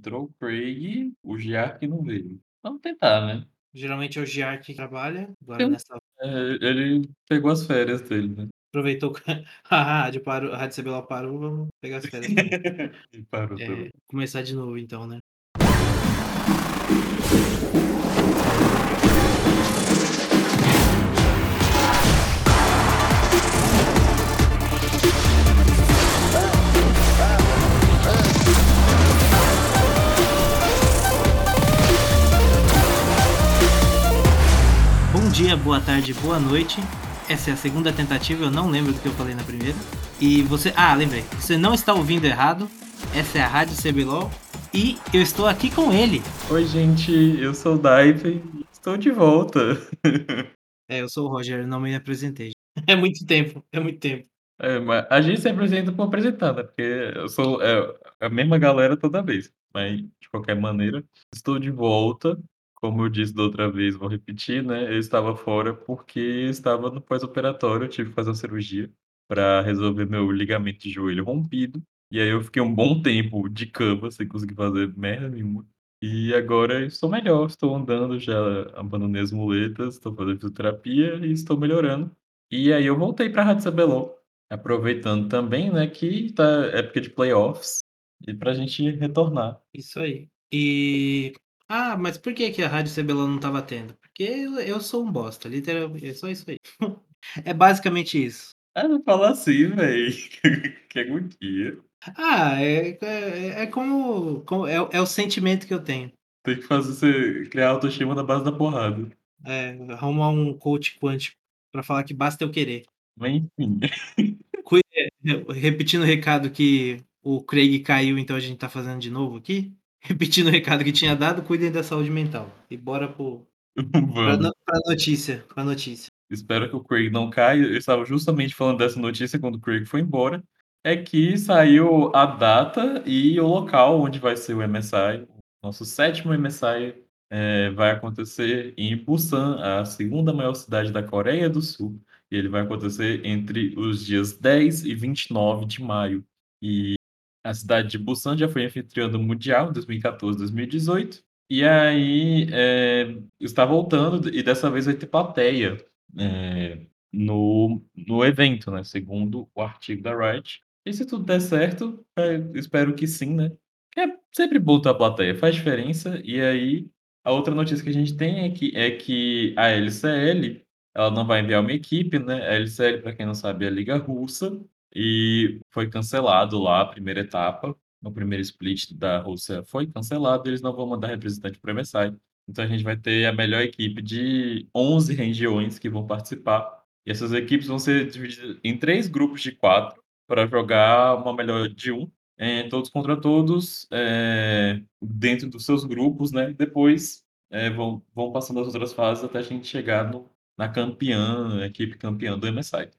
entrou o Craig, o Giark não veio. Vamos tentar, né? Geralmente é o Giark que trabalha, agora Tem nessa é, ele pegou as férias dele, né? aproveitou que a rádio parou a rádio CBLOL parou, vamos pegar as férias. E parou. É, começar de novo então, né. Dia, boa tarde, boa noite. Essa é a segunda tentativa, eu não lembro do que eu falei na primeira. E você. Ah, lembrei. Você não está ouvindo errado. Essa é a Rádio CBLOL. E eu estou aqui com ele. Oi, gente, eu sou o Daiven e estou de volta. É, eu sou o Roger, não me apresentei. É muito tempo, é muito tempo. É, mas a gente se apresenta por apresentar, né? Porque eu sou é, a mesma galera toda vez. Mas, de qualquer maneira, estou de volta. Como eu disse da outra vez, vou repetir, né? Eu estava fora porque estava no pós-operatório, tive que fazer uma cirurgia para resolver meu ligamento de joelho rompido. E aí eu fiquei um bom tempo de cama, sem conseguir fazer merda nenhuma. E agora estou melhor, estou andando, já abandonei as muletas, estou fazendo fisioterapia e estou melhorando. E aí eu voltei para a Rádio CBLOL, aproveitando também, né, que tá época de playoffs, e pra gente retornar. Isso aí. E. Ah, mas por que, que a Rádio CBLOL não estava tendo? Porque eu, eu sou um bosta, literalmente. É só isso aí. é basicamente isso. Ah, não fala assim, velho. que agonia. Ah, é, é, é como. como é, é o sentimento que eu tenho. Tem que fazer você criar autoestima na base da porrada. É, arrumar um coach quântico pra falar que basta eu querer. Mas enfim. Repetindo o recado que o Craig caiu, então a gente tá fazendo de novo aqui. Repetindo o recado que tinha dado, cuidem da saúde mental. E bora pro, pra, Vamos. no- pra notícia. Pra notícia. Espero que o Craig não caia. Eu estava justamente falando dessa notícia quando o Craig foi embora. É que saiu a data e o local onde vai ser o MSI. Nosso sétimo MSI é, vai acontecer em Busan, a segunda maior cidade da Coreia do Sul. E ele vai acontecer entre os dias 10 e 29 de maio. E a cidade de Busan já foi anfitriã do Mundial em 2014, 2018. E aí é, está voltando e dessa vez vai ter plateia é, no, no evento, né? Segundo o artigo da Riot. E se tudo der certo, é, espero que sim, né? É sempre bom ter a plateia, faz diferença. E aí, a outra notícia que a gente tem é que, é que a LCL ela não vai enviar uma equipe, né? A LCL, para quem não sabe, é a Liga Russa. E foi cancelado lá a primeira etapa. O primeiro split da Rússia foi cancelado, eles não vão mandar representante para o MSI. Então a gente vai ter a melhor equipe de 11 regiões que vão participar. E essas equipes vão ser divididas em três grupos de quatro para jogar uma melhor de um, eh, todos contra todos, eh, dentro dos seus grupos, né? Depois eh, vão, vão passando as outras fases até a gente chegar no, na campeã, equipe campeã do MSI.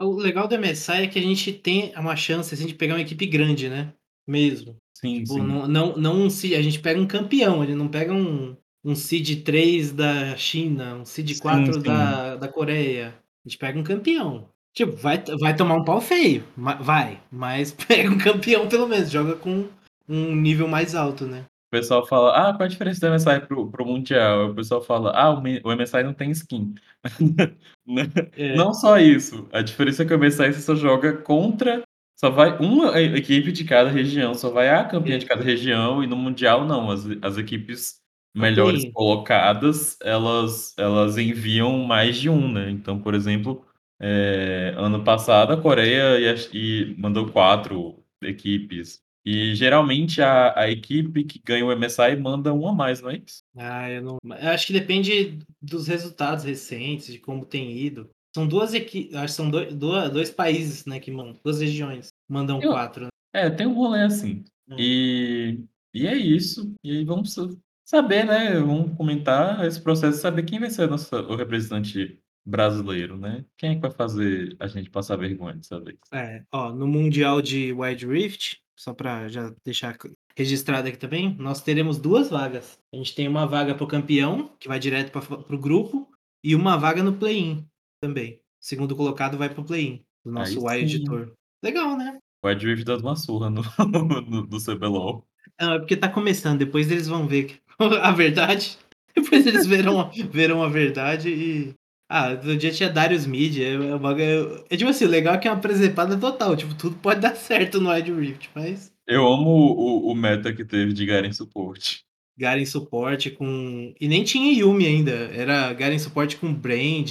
O legal do MSI é que a gente tem uma chance assim, de pegar uma equipe grande, né? Mesmo. Sim, Tipo, sim. não, não, não um a gente pega um campeão, ele não pega um, um seed 3 da China, um seed Sim, 4 sim. da, da Coreia. A gente pega um campeão. Tipo, vai, vai tomar um pau feio, vai, mas pega um campeão pelo menos, joga com um nível mais alto, né? O pessoal fala, ah, qual a diferença do MSI pro, pro Mundial? O pessoal fala, ah, o, MSI não tem skin. Né? É, Não só isso, a diferença é que o MSI você só joga contra, só vai uma equipe de cada região, só vai a campeã de cada região, e no Mundial não, as, as equipes melhores play-in. colocadas, elas, elas enviam mais de um, né? Então, por exemplo, é, ano passado a Coreia e, a- e mandou quatro equipes. E geralmente a, a equipe que ganha o MSI manda uma a mais, não é isso? Ah, eu não. Eu acho que depende dos resultados recentes, de como tem ido. São duas equipes, acho que são dois, dois, países, né, que mandam, duas regiões mandam Eu- quatro. né? É, tem um rolê assim. Hum. E, e é isso. E aí vamos sa- saber, né? Vamos comentar esse processo, saber quem vai ser nosso, o representante brasileiro, né? Quem é que vai fazer a gente passar vergonha dessa vez? É, ó, no Mundial de Wild Rift, só para já deixar registrado aqui também, nós teremos duas vagas. A gente tem uma vaga pro campeão, que vai direto para pro grupo, e uma vaga no play-in também. O segundo colocado vai pro play-in do nosso Aí Wild. Tour. Legal, né? O Ed Rift dando uma surra no, no, no CBLOL. Não, é porque tá começando, depois eles vão ver a verdade. Depois eles verão, verão a verdade e. Ah, no dia tinha Darius Mid, é, é, é, é tipo assim, o legal é que é uma presepada total, tipo, tudo pode dar certo no Wide Rift, mas. Eu amo o, o meta que teve de Garen suporte. Garen suporte com. E nem tinha Yumi ainda, era Garen suporte com Brand,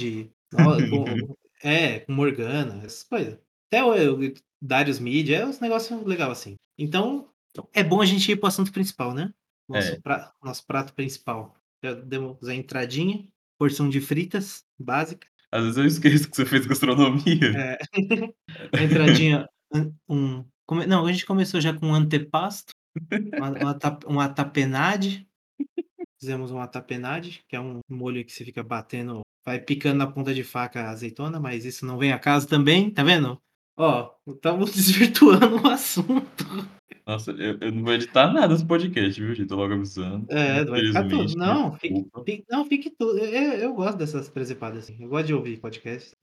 com... é, com Morgana, essas coisas. Até o, o Darius Mid, é um negócio legal assim. Então, é bom a gente ir pro assunto principal, né? Nosso, É. pra... Nosso prato principal. Já demos a entradinha, porção de fritas básica. Às vezes eu esqueço que você fez gastronomia. É. entradinha, um, um... Come... Não, a gente começou já com um antepasto, uma, uma, tap... uma tapenade. Fizemos uma tapenade, que é um molho que você fica batendo, vai picando na ponta de faca a azeitona, mas isso não vem a caso também, tá vendo? Ó, estamos desvirtuando o assunto. Nossa, eu, eu não vou editar nada desse podcast, viu, gente? Tô logo avisando. É, vai ficar tudo. Infelizmente, Não, fique, fique- não, fique tudo. Eu, eu gosto dessas presepadas assim. Eu gosto de ouvir podcast.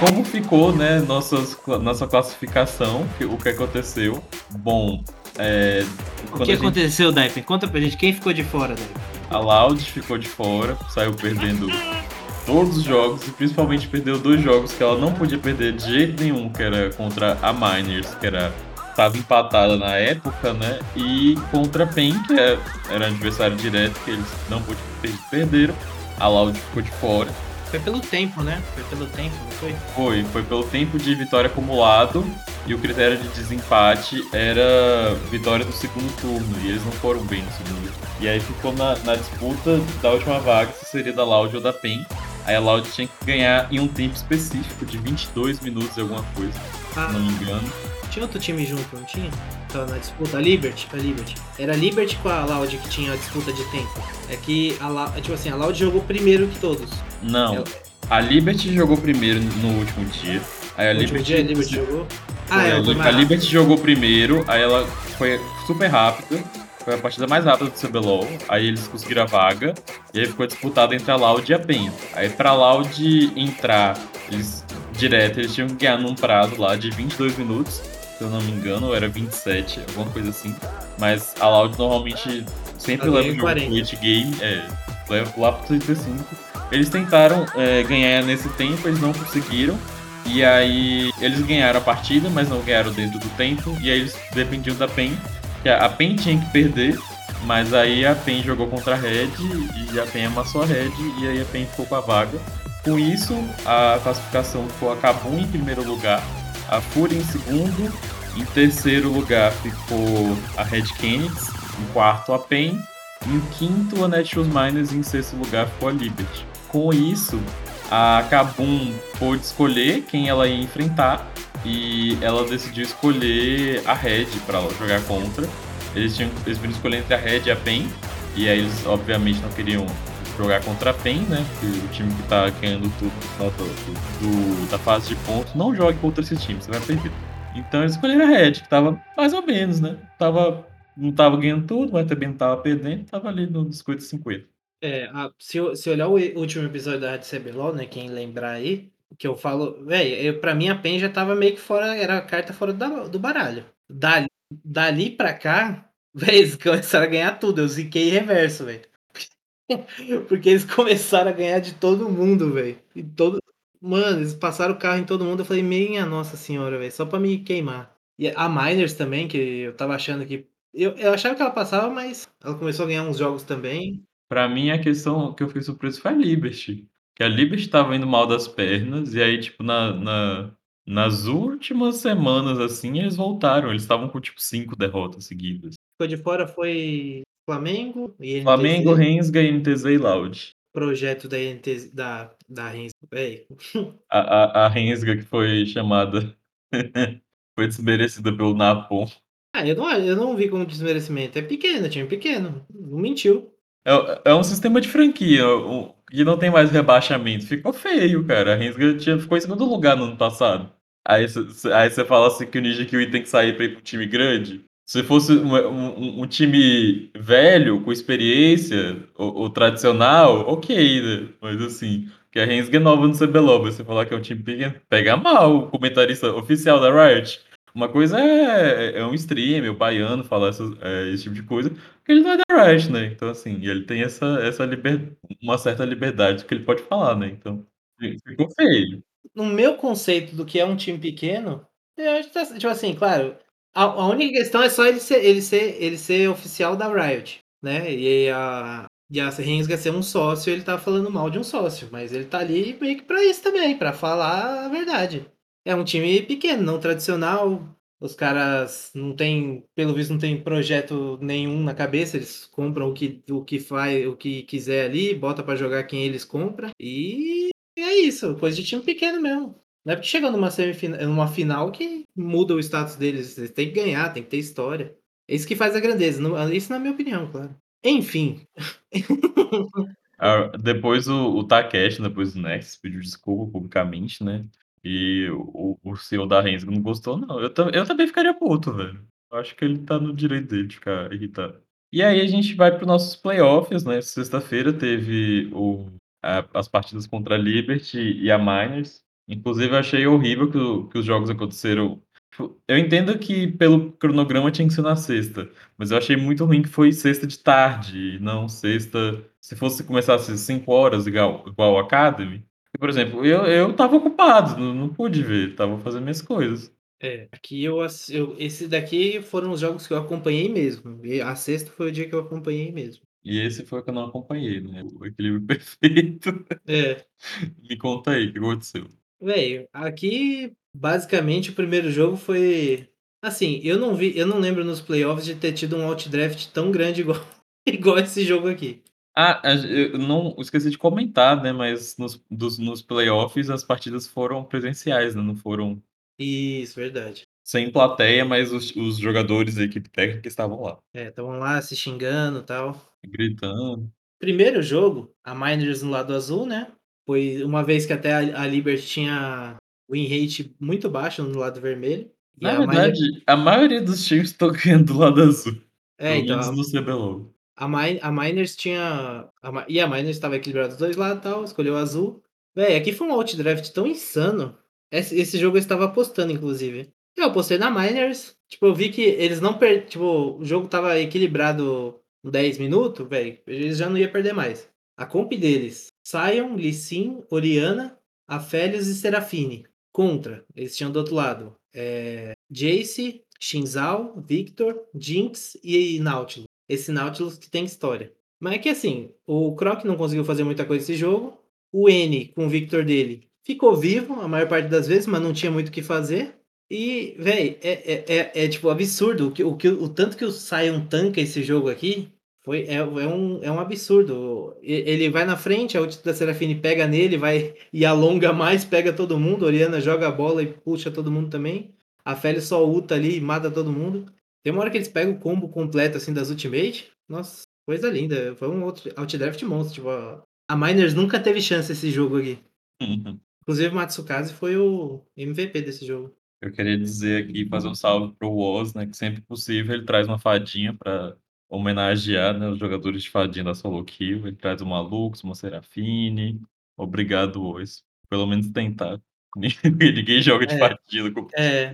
Como ficou, né, nossas, nossa classificação, o que aconteceu? Bom, é, O que a gente- aconteceu, Daipen? Conta pra gente quem ficou de fora, Daipen. a Loud ficou de fora, saiu perdendo todos os jogos e principalmente perdeu dois jogos que ela não podia perder de jeito nenhum, que era contra a Miners, que era estava empatada na época, né? E contra a PEN, que é- era adversário direto, que eles não podiam per- perderam. A Loud ficou de fora. Foi pelo tempo, né? Foi pelo tempo, não foi? Foi, foi pelo tempo de vitória acumulado e o critério de desempate era vitória do segundo turno, e eles não foram bem no segundo. E aí ficou na, na disputa da última vaga, se seria da Loud ou da PEN. Aí a Loud tinha que ganhar em um tempo específico de 22 minutos e alguma coisa, se Ah, não me engano. tinha outro time junto, não tinha? Tava na disputa, a Liberty, a Liberty. Era a Liberty com a Loud que tinha a disputa de tempo. É que a Loud, tipo assim, a Loud jogou primeiro que todos. Não, Eu- a Liberty jogou primeiro no último dia. Aí a No Liberty, dia a Liberty jogou. Ah, é, a, a Liberty jogou primeiro, aí ela foi super rápida. Foi a partida mais rápida do CBLOL. Aí eles conseguiram a vaga. E aí ficou disputado entre a Loud e a PEN. Aí pra Loud entrar eles, direto, eles tinham que ganhar num prazo lá de 22 minutos. Se eu não me engano, era 27, alguma coisa assim. Mas a Loud normalmente sempre leva em jogo 40. pro late game. É, leva lá pro 35. Eles tentaram é, ganhar nesse tempo, eles não conseguiram. E aí eles ganharam a partida, mas não ganharam dentro do tempo. E aí eles dependiam da PEN. Que a a PEN tinha que perder, mas aí a PEN jogou contra a Red e a PEN amassou a Red e aí a PEN ficou com a vaga. Com isso, a classificação ficou a Kabum em primeiro lugar, a Fúria em segundo, em terceiro lugar ficou a Red Kennedy, em quarto a PEN, em quinto a Netshoes Miners. E em sexto lugar ficou a Liberty. Com isso, a Kabum pôde escolher quem ela ia enfrentar. E ela decidiu escolher a Red para jogar contra. Eles tinham eles escolher entre a Red e a PEN, e aí eles obviamente não queriam jogar contra a PEN, né? Porque o time que tá ganhando tudo do, do- da fase de pontos não jogue contra esse time, você vai perder. Então eles escolheram a Red, que tava mais ou menos, né? Tava, não tava ganhando tudo, mas também não tava perdendo, tava ali no 50-50. É, a- se, se olhar o último episódio da Rádio CBLOL, né, quem lembrar aí, que eu falo, velho, pra mim a PEN já tava meio que fora, era a carta fora da- do baralho. Dali, dali pra cá, velho, eles começaram a ganhar tudo, eu ziquei reverso, velho. Porque eles começaram a ganhar de todo mundo, velho. E todo... Mano, eles passaram o carro em todo mundo, eu falei, minha nossa senhora, velho, só pra me queimar. E a Miners também, que eu tava achando que... Eu, eu achava que ela passava, mas ela começou a ganhar uns jogos também. Pra mim, a questão que eu fiquei surpreso foi a Liberty. Que a Liberty tava indo mal das pernas, e aí, tipo, na, na- nas últimas semanas, assim, eles voltaram. Eles estavam com, tipo, cinco derrotas seguidas. ficou de fora foi Flamengo e Flamengo, NTZ, Rensga, NTZ e Loud. projeto da NTZ, da, da Rens. Véi, A, a, a Rensga que foi chamada... foi desmerecida pelo Napon. Ah, eu não, eu não vi como desmerecimento. É pequeno, time pequeno. Não mentiu. É, é um sistema de franquia, um- que não tem mais rebaixamento. Ficou feio, cara. A Rensga tinha, ficou em segundo lugar no ano passado. Aí você aí você fala assim que o Ninja Kiwi tem que sair pra ir pro time grande. Se fosse uma um um time velho, com experiência, o o tradicional, ok, né, mas assim, que a Rensga é nova no CBLOL, você falar que é um time pequeno, pega mal o comentarista oficial da Riot. Uma coisa é é um streamer, o baiano falar eh, esse tipo de coisa, porque ele não é da Riot, né, então assim, ele tem essa essa liber uma certa liberdade que ele pode falar, né, então, fi ficou feio. No meu conceito do que é um time pequeno, eu acho que tá tipo assim, claro, a a única questão é só ele ser ele ser ele ser oficial da Riot, né, e a e a Rensga ser um sócio, ele tá falando mal de um sócio, mas ele tá ali meio que pra isso também, pra falar a verdade. É um time pequeno, não tradicional, os caras não têm pelo visto não tem projeto nenhum na cabeça, eles compram o que o que faz o que quiser ali, bota pra jogar quem eles compra, e é isso, coisa de time pequeno mesmo. Não é porque chegou numa semifina numa final que muda o status deles, eles têm que ganhar, tem que ter história. É isso que faz a grandeza, isso na minha opinião, claro. Enfim. Ah, depois o o Takeshi, depois do Nexus, pediu desculpa publicamente, né, e o o CEO da Rensga não gostou não, eu eu também ficaria puto, velho. Acho que ele tá no direito dele de ficar irritado. E aí a gente vai para os nossos playoffs, né, sexta-feira teve o a as partidas contra a Liberty e a Miners, inclusive eu achei horrível que o que os jogos aconteceram eu entendo que pelo cronograma tinha que ser na sexta, mas eu achei muito ruim que foi sexta de tarde e não sexta se fosse começasse às 17h igual igual o Academy, por exemplo, eu eu estava ocupado, não não pude ver, estava fazendo minhas coisas. É, aqui eu eu esse daqui foram os jogos que eu acompanhei mesmo, e a sexta foi o dia que eu acompanhei mesmo. E esse foi o que eu não acompanhei, né, o equilíbrio perfeito. É. Me conta aí, o que aconteceu? Velho, aqui basicamente o primeiro jogo foi assim, eu não vi eu não lembro nos playoffs de ter tido um Outdraft tão grande igual igual esse jogo aqui. Ah, eu não esqueci de comentar, né, mas nos dos nos playoffs as partidas foram presenciais, né, não foram Isso, verdade. sem plateia, mas os os jogadores da equipe técnica estavam lá. É, estavam lá se xingando, tal. Gritando. Primeiro jogo, a Miners no lado azul, né, foi uma vez que até a a Liberty tinha win rate muito baixo no lado vermelho, Na a verdade, a maioria dos times estão ganhando do lado azul, É, então a no CBLOL. a Mi a Miners tinha a e a Miners estava equilibrado dos 2 lados, tal, escolheu o azul. Véi, aqui foi um Outdraft tão insano, esse esse jogo eu estava apostando inclusive. Eu apostei na Miners, tipo, eu vi que eles não per tipo, o jogo estava equilibrado 10 minutos, véi, eles já não ia perder mais. A comp deles, Sion, Lee Sin, Orianna, Aphelios e Seraphine. Contra, eles tinham do outro lado, Jayce, Xin Zhao, Victor, Jinx e Nautilus. Esse Nautilus que tem história. Mas é que assim, o Croc não conseguiu fazer muita coisa nesse jogo, o N com o Victor dele ficou vivo a maior parte das vezes, mas não tinha muito o que fazer. E, véi, é é é é tipo absurdo o que o que o tanto que o Sion tanca esse jogo aqui, foi é é um é um absurdo. Ele vai na frente, a ult da Seraphine pega nele, vai e alonga mais, pega todo mundo, Orianna joga a bola e puxa todo mundo também. Aphelios só ulta ali e mata todo mundo. Tem uma hora que eles pegam o combo completo, assim, das ultimate, nossa, coisa linda, foi um outro Outdraft monstro, tipo a a Miners nunca teve chance esse jogo aqui. Uhum. Inclusive o Matsukaze foi o MVP desse jogo. Eu queria dizer aqui, fazer um salve para o Woz, né, que sempre possível ele traz uma fadinha pra homenagear, né, os jogadores de fadinha da solo queue, ele traz uma Lux, uma Seraphine, obrigado Woz, pelo menos tentar. Ninguém joga de É, fadinha no é.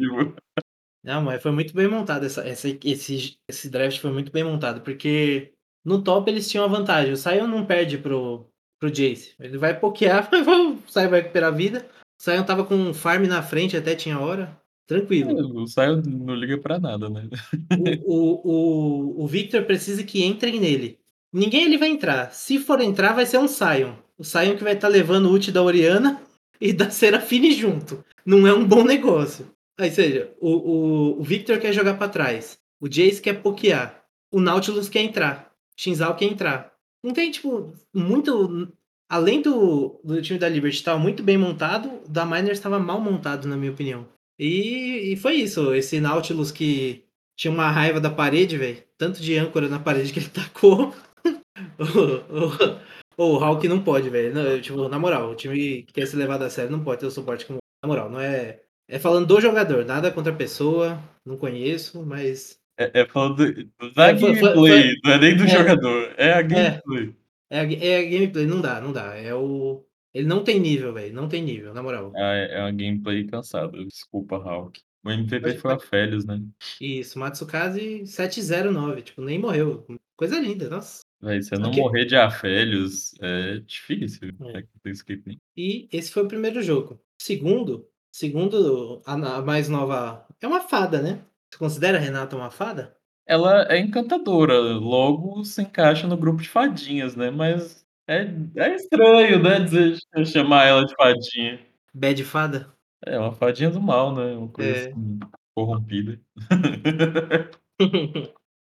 Não, mas foi muito bem montado essa essa esse esse draft foi muito bem montado, porque no top eles tinham a vantagem, o Sion não perde para o para o Jayce, ele vai pokear, o Sion vai recuperar a vida, o Sion estava com um farm na frente até tinha hora, É, tranquilo. o Sion não liga pra nada, né. O o o o Victor precisa que entrem nele. Ninguém ali vai entrar, se for entrar vai ser um Sion, o Sion que vai estar levando o ult da Orianna e da Seraphine junto, não é um bom negócio. Aí seja, o o o Victor quer jogar pra trás, o Jayce quer pokear, o Nautilus quer entrar, Zhao quer entrar. Não tem tipo, muito além do do time da Liberty estava muito bem montado, o da Miners estava mal montado na minha opinião. E e foi isso, esse Nautilus que tinha uma raiva da parede, velho, tanto de âncora na parede que ele tacou. O o o Hawk não pode, velho, tipo, na moral, o time que quer ser levado a sério não pode ter o suporte como na moral, não é é falando do jogador, nada contra a pessoa, não conheço, mas É é falando da É, foi foi foi gameplay, não é nem do é, jogador, é a é. gameplay. É a é a gameplay, não dá, não dá. É o ele não tem nível, velho, não tem nível, na moral. Ah, é é uma gameplay cansada, desculpa, Hulk. O MVP foi a pode Felios, né. Isso, Matsukaze 709, tipo, nem morreu. Coisa linda, nossa. Véi, você não morrer de Aphelios é difícil É. Escape. E esse foi o 1º jogo. Segundo segundo a mais nova é uma fada, né. Você considera a Renata uma fada? Ela é encantadora, logo se encaixa no grupo de fadinhas, né, mas é é estranho, né, dizer chamar ela de fadinha. Bad fada? É, uma fadinha do mal, né, uma coisa É. assim, corrompida.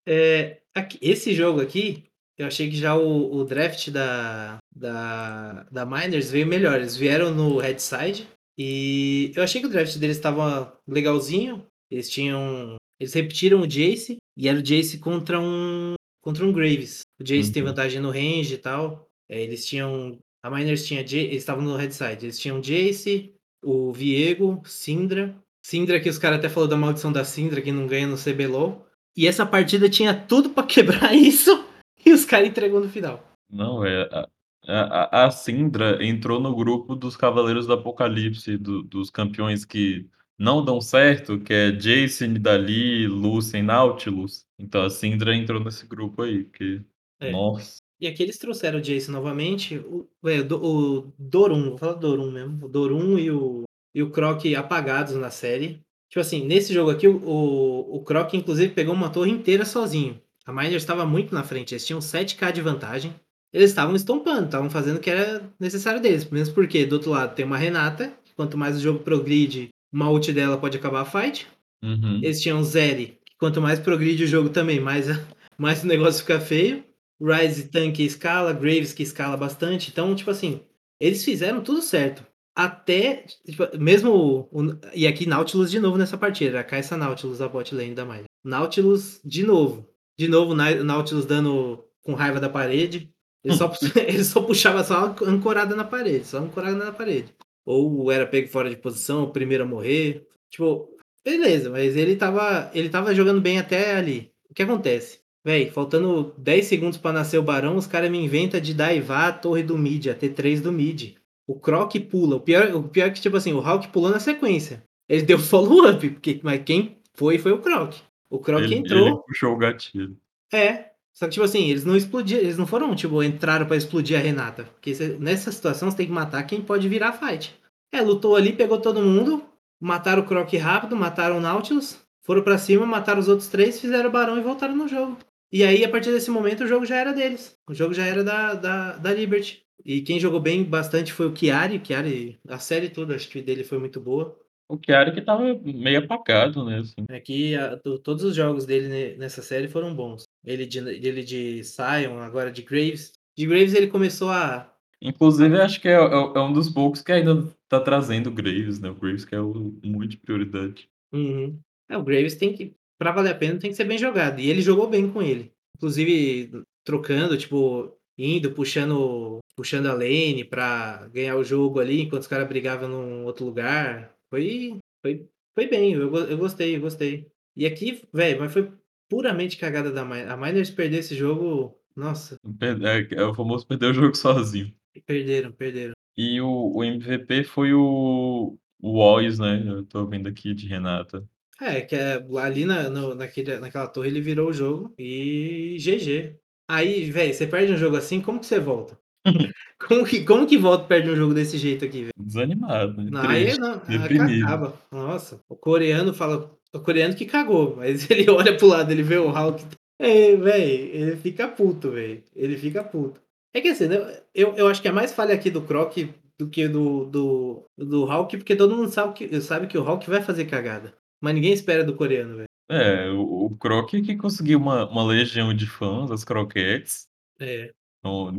Eh, aqui esse jogo aqui, eu achei que já o o draft da da da Miners veio melhor, eles vieram no Redside, e eu achei que o draft deles estava legalzinho, eles tinham eles repetiram o Jayce, e era o Jayce contra um contra um Graves. O Jayce tem Uhum. vantagem no range e tal, eles tinham a Miners tinha eles estavam no Redside, eles tinham Jayce, o Viego, Syndra Syndra que os cara até falou da maldição da Syndra que não ganha no CBLOL, e essa partida tinha tudo pra quebrar isso, e os cara entregou no final. Não, é a a a Syndra entrou no grupo dos cavaleiros do apocalipse, do dos campeões que não dão certo, que é Jayce, Nidalee, Lúcian e Nautilus, então a Syndra entrou nesse grupo aí, porque, É. nossa. E aqui eles trouxeram o Jayce novamente, o é, o Do o Dorum, vou falar Dorum mesmo, o Dorum e o e o Croc apagados na série. Tipo assim, nesse jogo aqui o o o Croc inclusive pegou uma torre inteira sozinho. A Miners estava muito na frente, eles tinham 7k de vantagem, eles estavam estompando, estavam fazendo o que era necessário deles, mesmo porque do outro lado tem uma Renata, quanto mais o jogo progride, uma ult dela pode acabar a fight. Uhum. Eles tinham Zeri, que quanto mais progride o jogo também, mais mais o negócio fica feio. Ryze tanque escala, Graves que escala bastante, então, tipo assim, eles fizeram tudo certo. Até, tipo, mesmo o e aqui Nautilus de novo nessa partida, a Kai'Sa Nautilus a bot lane da Miner. Nautilus de novo, de novo Nautilus dando com raiva da parede, ele só ele só puxava só ancorada na parede, só ancorada na parede. Ou era pego fora de posição, o primeiro a morrer, tipo, beleza, mas ele estava ele estava jogando bem até ali. O que acontece? Véi, faltando 10 segundos pra nascer o barão, os cara me inventa de daivar a torre do mid, a T3 do mid. O Croc pula, o pior o pior é que, tipo assim, o Hulk pulou na sequência. Ele deu follow up, porque mas quem foi, foi o Croc. O Croc Ele ele entrou puxou o gatilho. É, só que tipo assim, eles não explodiram, eles não foram, tipo, entraram pra explodir a Renata, porque você nessa situação você tem que matar quem pode virar a fight. É, lutou ali, pegou todo mundo, mataram o Croc rápido, mataram o Nautilus, foram pra cima, mataram os outros 3, fizeram o barão e voltaram no jogo. E aí, a partir desse momento, o jogo já era deles, o jogo já era da da da Liberty. E quem jogou bem bastante foi o Chiari, o Chiari a série toda acho que dele foi muito boa. O Chiari que estava meio apagado, né, assim. É que a to todos os jogos dele ne nessa série foram bons. Ele de ele de Sion, agora de Graves. De Graves ele começou a Inclusive acho que é é é um dos poucos que ainda tá trazendo Graves, né, o Graves que é o muito prioridade. Uhum. É, o Graves tem que pra valer a pena tem que ser bem jogado, e ele jogou bem com ele. Inclusive trocando, tipo, indo, puxando puxando a lane pra ganhar o jogo ali, enquanto os cara brigava num outro lugar. Foi foi foi bem, eu eu gostei, eu gostei. E aqui, velho, mas foi puramente cagada da Mi a Miners perder esse jogo, nossa. É é o famoso perder o jogo sozinho. Perderam, perderam. E o o MVP foi o o Ois, né, eu tô vendo aqui de Renata. É, que é ali na no naquele naquela torre ele virou o jogo, e GG. Aí, velho, você perde um jogo assim, como que você volta? Como que como que volta e perde um jogo desse jeito aqui, velho? Desanimado, né, Não, aí triste, não, deprimido. acaba. Nossa, o coreano fala o coreano que cagou, mas ele olha para o lado, ele vê o Hulk é, velho, ele fica puto, velho, ele fica puto. É que assim, né, eu eu acho que é mais falha aqui do Croc do que do do do Hulk, porque todo mundo sabe que sabe que o Hulk vai fazer cagada, mas ninguém espera do coreano, velho. É, o o Croc que conseguiu uma uma legião de fãs, as Croquettes. É. Então,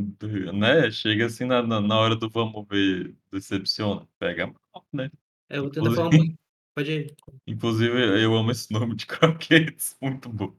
né, chega assim na na hora do vamos ver, decepciona, pega mal, né. É, eu vou tentar falar um pouquinho pode ir. inclusive eu amo esse nome de Croquettes, muito bom.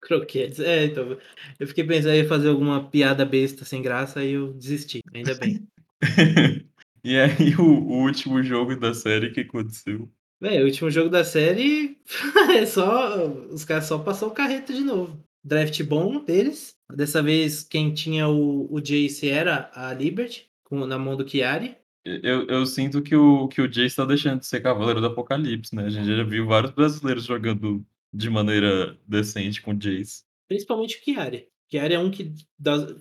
Croquettes, é, então, eu fiquei pensando em fazer alguma piada besta sem graça, aí eu desisti, ainda bem. E aí o o último jogo da série, que aconteceu? Véi, o último jogo da série é só os caras só passou o carreto de novo. Draft bom deles. Dessa vez quem tinha o, o Jace era a Liberty, com, na mão do Chiari. Eu, eu sinto que o, que o Jace está deixando de ser Cavaleiro do Apocalipse, né? A gente já viu vários brasileiros jogando de maneira decente com o Jace. Principalmente o Chiari. Chiari é um que,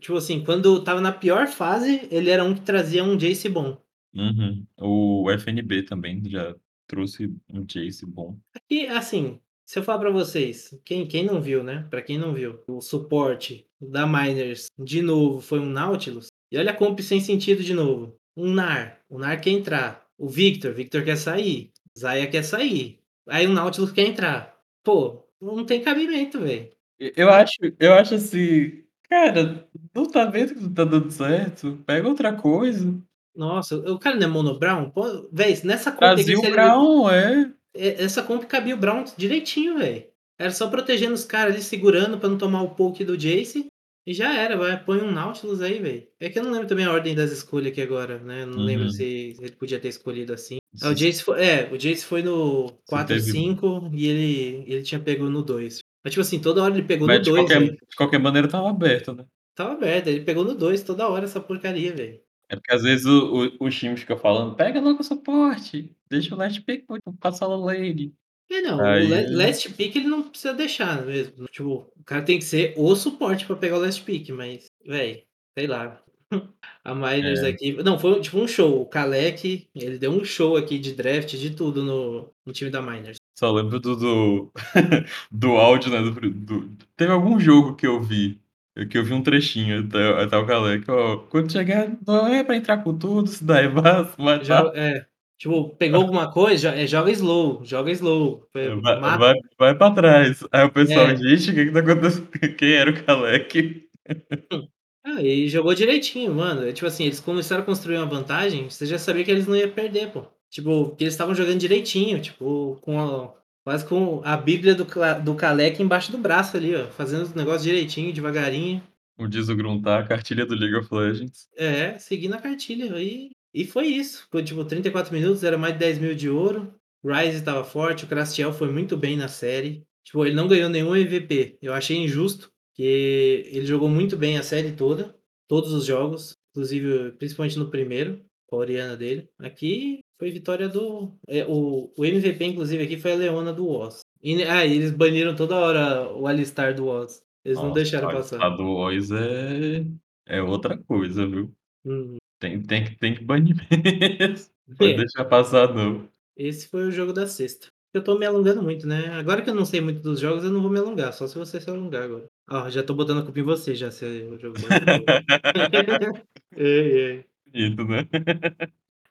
tipo assim, quando tava na pior fase, ele era um que trazia um Jace bom. Uhum. O FNB também já trouxe um Jace bom. E assim, se eu falar pra vocês, quem, quem não viu, né? Pra quem não viu, o suporte da Miners de novo foi um Nautilus. E olha a comp sem sentido de novo. Um Nar, o Nar quer entrar. O Victor, Victor quer sair. Zaya quer sair. Aí o Nautilus quer entrar. Pô, não tem cabimento, velho. Eu acho, eu acho assim, cara, não tá vendo que não tá dando certo? Pega outra coisa. Nossa, o cara não é Mono Brown? Pô, véi, nessa comp Brasil ele- Brown, é. É, Essa comp cabia o Brown direitinho, velho. Era só protegendo os caras ali, segurando pra não tomar o poke do Jace. E já era, vai. Põe um Nautilus aí, velho. É que eu não lembro também a ordem das escolhas aqui agora, né? Não Uhum. lembro se ele podia ter escolhido assim. Ah, o Jace foi, é, o Jace foi no 4 teve- 5 e ele, ele tinha pego no 2. Mas, tipo assim, toda hora ele pegou Mas no de 2, qualquer, velho. de qualquer maneira tava aberto, né? Tava aberto, ele pegou no 2 toda hora essa porcaria, velho. É porque às vezes o, o, o time fica falando, pega logo o suporte, deixa o last pick passar a lane. É, não, Aí- o la- last pick ele não precisa deixar mesmo. Tipo, o cara tem que ser o suporte pra pegar o last pick, mas, véi, sei lá. A Miners É. aqui. Não, foi tipo um show. O Kalec, ele deu um show aqui de draft, de tudo no, no time da Miners. Só lembro do, do, do áudio, né? do- do- teve algum jogo que eu vi, que eu vi um trechinho até, até o Kalec, ó, quando chegar, não é pra entrar com tudo, se daí vai, vai, Já, é, tipo, pegou alguma coisa, é, joga slow, joga slow. Foi- vai, mata- vai, vai pra trás. Aí o pessoal, É. gente, o que que tá acontecendo? Quem era o Kalec? Ah, e jogou direitinho, mano. É, tipo assim, eles começaram a construir uma vantagem, você já sabia que eles não iam perder, pô. Tipo, que eles estavam jogando direitinho, tipo, com a, quase com a bíblia do, do Kalec embaixo do braço ali, ó. Fazendo os negócios direitinho, devagarinho. Como diz o Gruntar, a cartilha do League of Legends. É, seguindo a cartilha. E, e foi isso. Foi tipo 34 minutos, era mais de 10 mil de ouro. Ryze estava forte, o Crastiel foi muito bem na série. Tipo, ele não ganhou nenhum MVP. Eu achei injusto, que ele jogou muito bem a série toda, todos os jogos, inclusive principalmente no primeiro, com a Oriana dele. Aqui foi vitória do. é, o, o MVP, inclusive, aqui foi a Leona do Oz. E, ah, e eles baniram toda hora o Alistar do Oz. Eles não Nossa, deixaram a- passar. A do Oz é, é outra coisa, viu? Hum. Tem, tem, que, tem que banir mesmo. Pode É. deixar passar, não. Esse foi o jogo da sexta. Eu tô me alongando muito, né? Agora que eu não sei muito dos jogos, eu não vou me alongar, só se você se alongar agora. Ó, já tô botando a culpa em você, já, se o jogo. ei, ei. Bonito, né?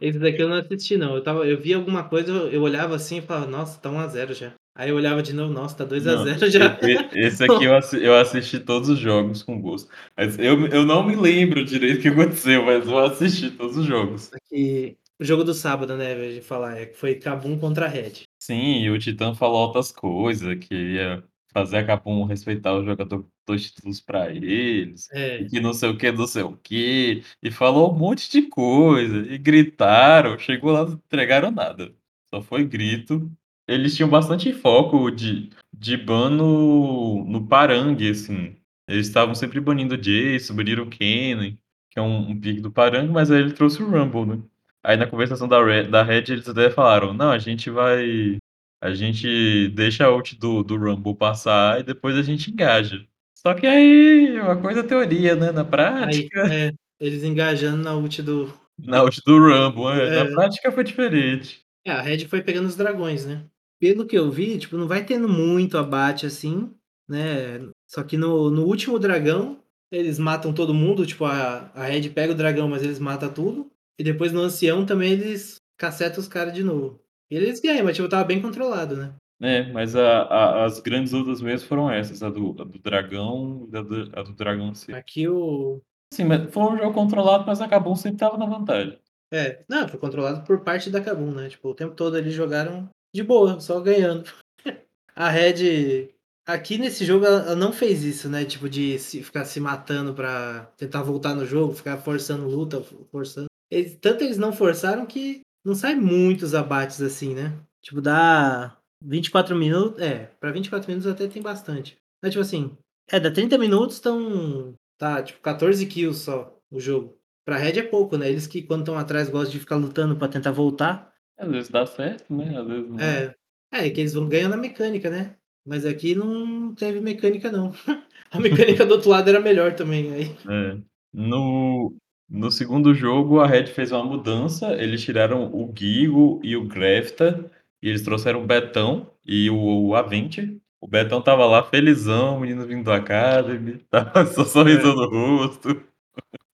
Esse daqui eu não assisti, não. Eu, tava, eu vi alguma coisa, eu, eu olhava assim e falava, nossa, tá 1x0 já. Aí eu olhava de novo, nossa, tá 2x0 Não, já. Esse aqui eu, assi- eu assisti todos os jogos com gosto. Mas eu, eu não me lembro direito o que aconteceu, mas eu assisti todos os jogos. Aqui, o jogo do sábado, né, de falar, é foi Kabum contra Red. Sim, e o Titã falou outras coisas, que ia fazer a Capum respeitar o jogador que dois títulos pra eles, É, e que não sei o que, não sei o que, e falou um monte de coisa, e gritaram, chegou lá, não entregaram nada. Só foi grito. Eles tinham bastante foco de, de ban no, no Parangue, assim. Eles estavam sempre banindo o Jace, baniram o Kennen, que é um, um pique do Parangue, mas aí ele trouxe o Rumble, né? Aí na conversação da Red, da Red eles até falaram, não, a gente vai. A gente deixa a ult do, do Rumble passar e depois a gente engaja. Só que aí, uma coisa é teoria, né? Na aí, prática, é, eles engajando na ult do. na ult do Rumble, é, É. na prática foi diferente. É, a Red foi pegando os dragões, né? Pelo que eu vi, tipo, não vai tendo muito abate assim, né? Só que no, no último dragão, eles matam todo mundo, tipo, a, a Red pega o dragão, mas eles matam tudo. E depois no ancião também eles cacetam os caras de novo. E eles ganham, mas tipo, tava bem controlado, né? É, mas a- a- as grandes lutas mesmo foram essas, a do, a do dragão e a do, a do dragão C. Aqui o. Sim, mas foi um jogo controlado, mas acabou sempre tava na vantagem. É, não, foi controlado por parte da Kabum, né? Tipo, o tempo todo eles jogaram de boa, só ganhando. A Red. Aqui nesse jogo ela ela não fez isso, né? Tipo, de se- ficar se matando pra tentar voltar no jogo, ficar forçando luta, forçando. Eles- tanto eles não forçaram que não sai muitos abates assim, né? Tipo, dá 24 minutos. É, pra 24 minutos até tem bastante. Mas, tipo assim, é, dá 30 minutos, estão. Tá, tipo, 14 kills só o jogo. Pra Red é pouco, né? Eles que quando estão atrás gostam de ficar lutando pra tentar voltar. Às vezes dá certo, né? Às vezes não. É. É, que eles vão ganhando na mecânica, né? Mas aqui não teve mecânica, não. A mecânica do outro lado era melhor também. Aí. É. No, no segundo jogo, a Red fez uma mudança. Eles tiraram o Gigo e o Grefta. E eles trouxeram o Betão e o, o Avente. O Betão tava lá felizão, o menino vindo do Academy. Tava só sorrisão É. no rosto.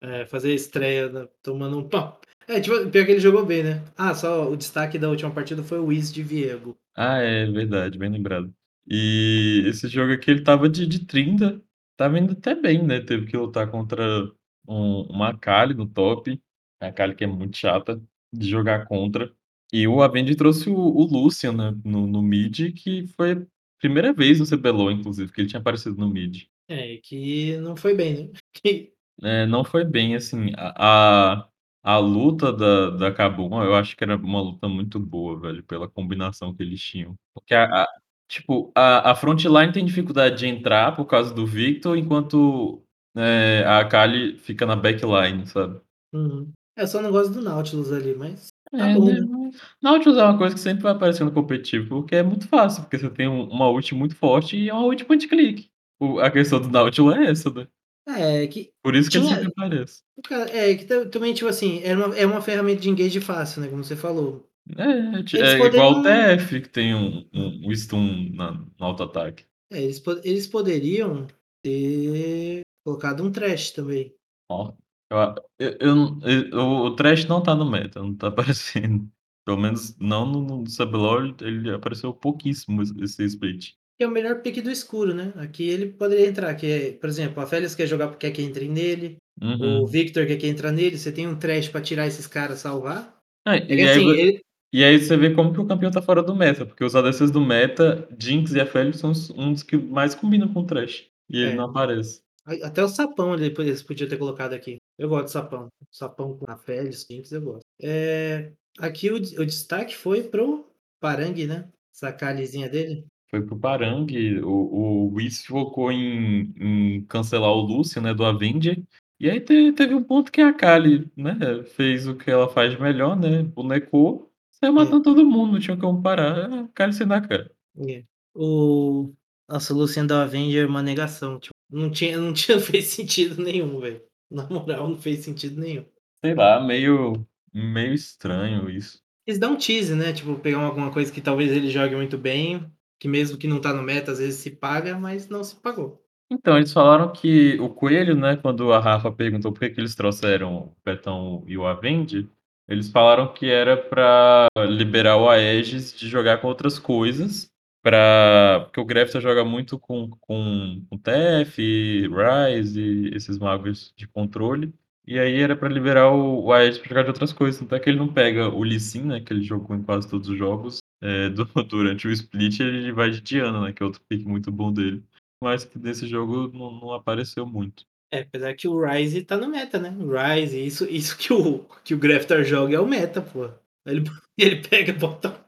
É, fazer estreia, né? tomando um pau. É, tipo, pior que ele jogou bem, né? Ah, só o destaque da última partida foi o Wiz de Viego. Ah, é verdade, bem lembrado. E esse jogo aqui ele tava de, de 30, tava indo até bem, né? Teve que lutar contra um, uma Akali no top, a Akali que é muito chata de jogar contra. E o Avenger trouxe o, o Lucian né, no, no mid, que foi a primeira vez no CBLOL, inclusive, que ele tinha aparecido no mid. É, que não foi bem, né? Que- É, não foi bem, assim, a, a, a luta da, da Kabum, eu acho que era uma luta muito boa, velho, pela combinação que eles tinham. Porque, a, a- tipo, a, a frontline tem dificuldade de entrar por causa do Victor, enquanto é, a Akali fica na backline, sabe? Uhum. É, eu só não gosto do Nautilus ali, mas tá É, bom, né? né? Nautilus é uma coisa que sempre vai aparecer no competitivo, porque é muito fácil, porque você tem um- uma ult muito forte e é uma ult point click. O- a questão do Nautilus é essa, né? É, que Por isso que ele sempre tinha. aparece. É, que ta- também, tipo assim, é uma, é uma ferramenta de engage fácil, né? Como você falou. É, Eles é igual o poderiam. TF que tem um um um stun na no auto-ataque. É, eles, eles poderiam ter colocado um trash também. Ó, eu eu eu não e o o Thresh não tá no meta, não tá aparecendo. Pelo menos não no no ele apareceu pouquíssimo esse esse split. Que é o melhor pick do escuro, né? Aqui ele poderia entrar, que é, por exemplo, a Félix quer jogar porque quer que entre nele, o Uhum. Victor quer que entra nele, você tem um trash pra tirar esses caras, salvar. É, É que e aí assim, vo ele. e aí você vê como que o campeão tá fora do meta, porque os ADCs do meta, Jinx e a Aphelios são os um dos que mais combinam com o Thresh, e ele É, não aparece. Até o sapão ele- eles podiam ter colocado aqui. Eu gosto de sapão. Sapão com a Félix, Jinx, eu gosto. É, aqui o, o destaque foi pro Parangue, né? Essa calizinha dele. Foi pro Parang, o o Whis focou em em cancelar o Lucian, né, do Avenger, e aí te teve um ponto que a Akali, né, fez o que ela faz melhor, né, bonecou, saiu É, matando todo mundo, não tinha como parar, a Akali sem dar cara. é. O. Nossa, o Lucian da Avenger é uma negação. Tipo, não tinha, não tinha fez sentido nenhum, velho. Na moral, não fez sentido nenhum. Sei lá, meio meio estranho isso. Eles dão um tease, né? Tipo, pegar alguma coisa que talvez ele jogue muito bem, que mesmo que não tá no meta, às vezes se paga, mas não se pagou. Então, eles falaram que o Coelho, né, quando a Rafa perguntou por que que eles trouxeram o Betão e o Avenger, eles falaram que era pra liberar o Aegis de jogar com outras coisas, pra porque o Grefta joga muito com com com TF, Ryze, esses magos de controle, e aí era pra liberar o o Aegis pra jogar de outras coisas, tanto é que ele não pega o Lee Sin, né, que ele jogou em quase todos os jogos, eh, do durante o split ele vai de Diana, né, que é outro pick muito bom dele mas que nesse jogo não não apareceu muito. É, apesar que o Ryze tá no meta, né? O Ryze, isso, isso que o, que o Graftar joga é o meta, pô. Ele, ele pega e bota.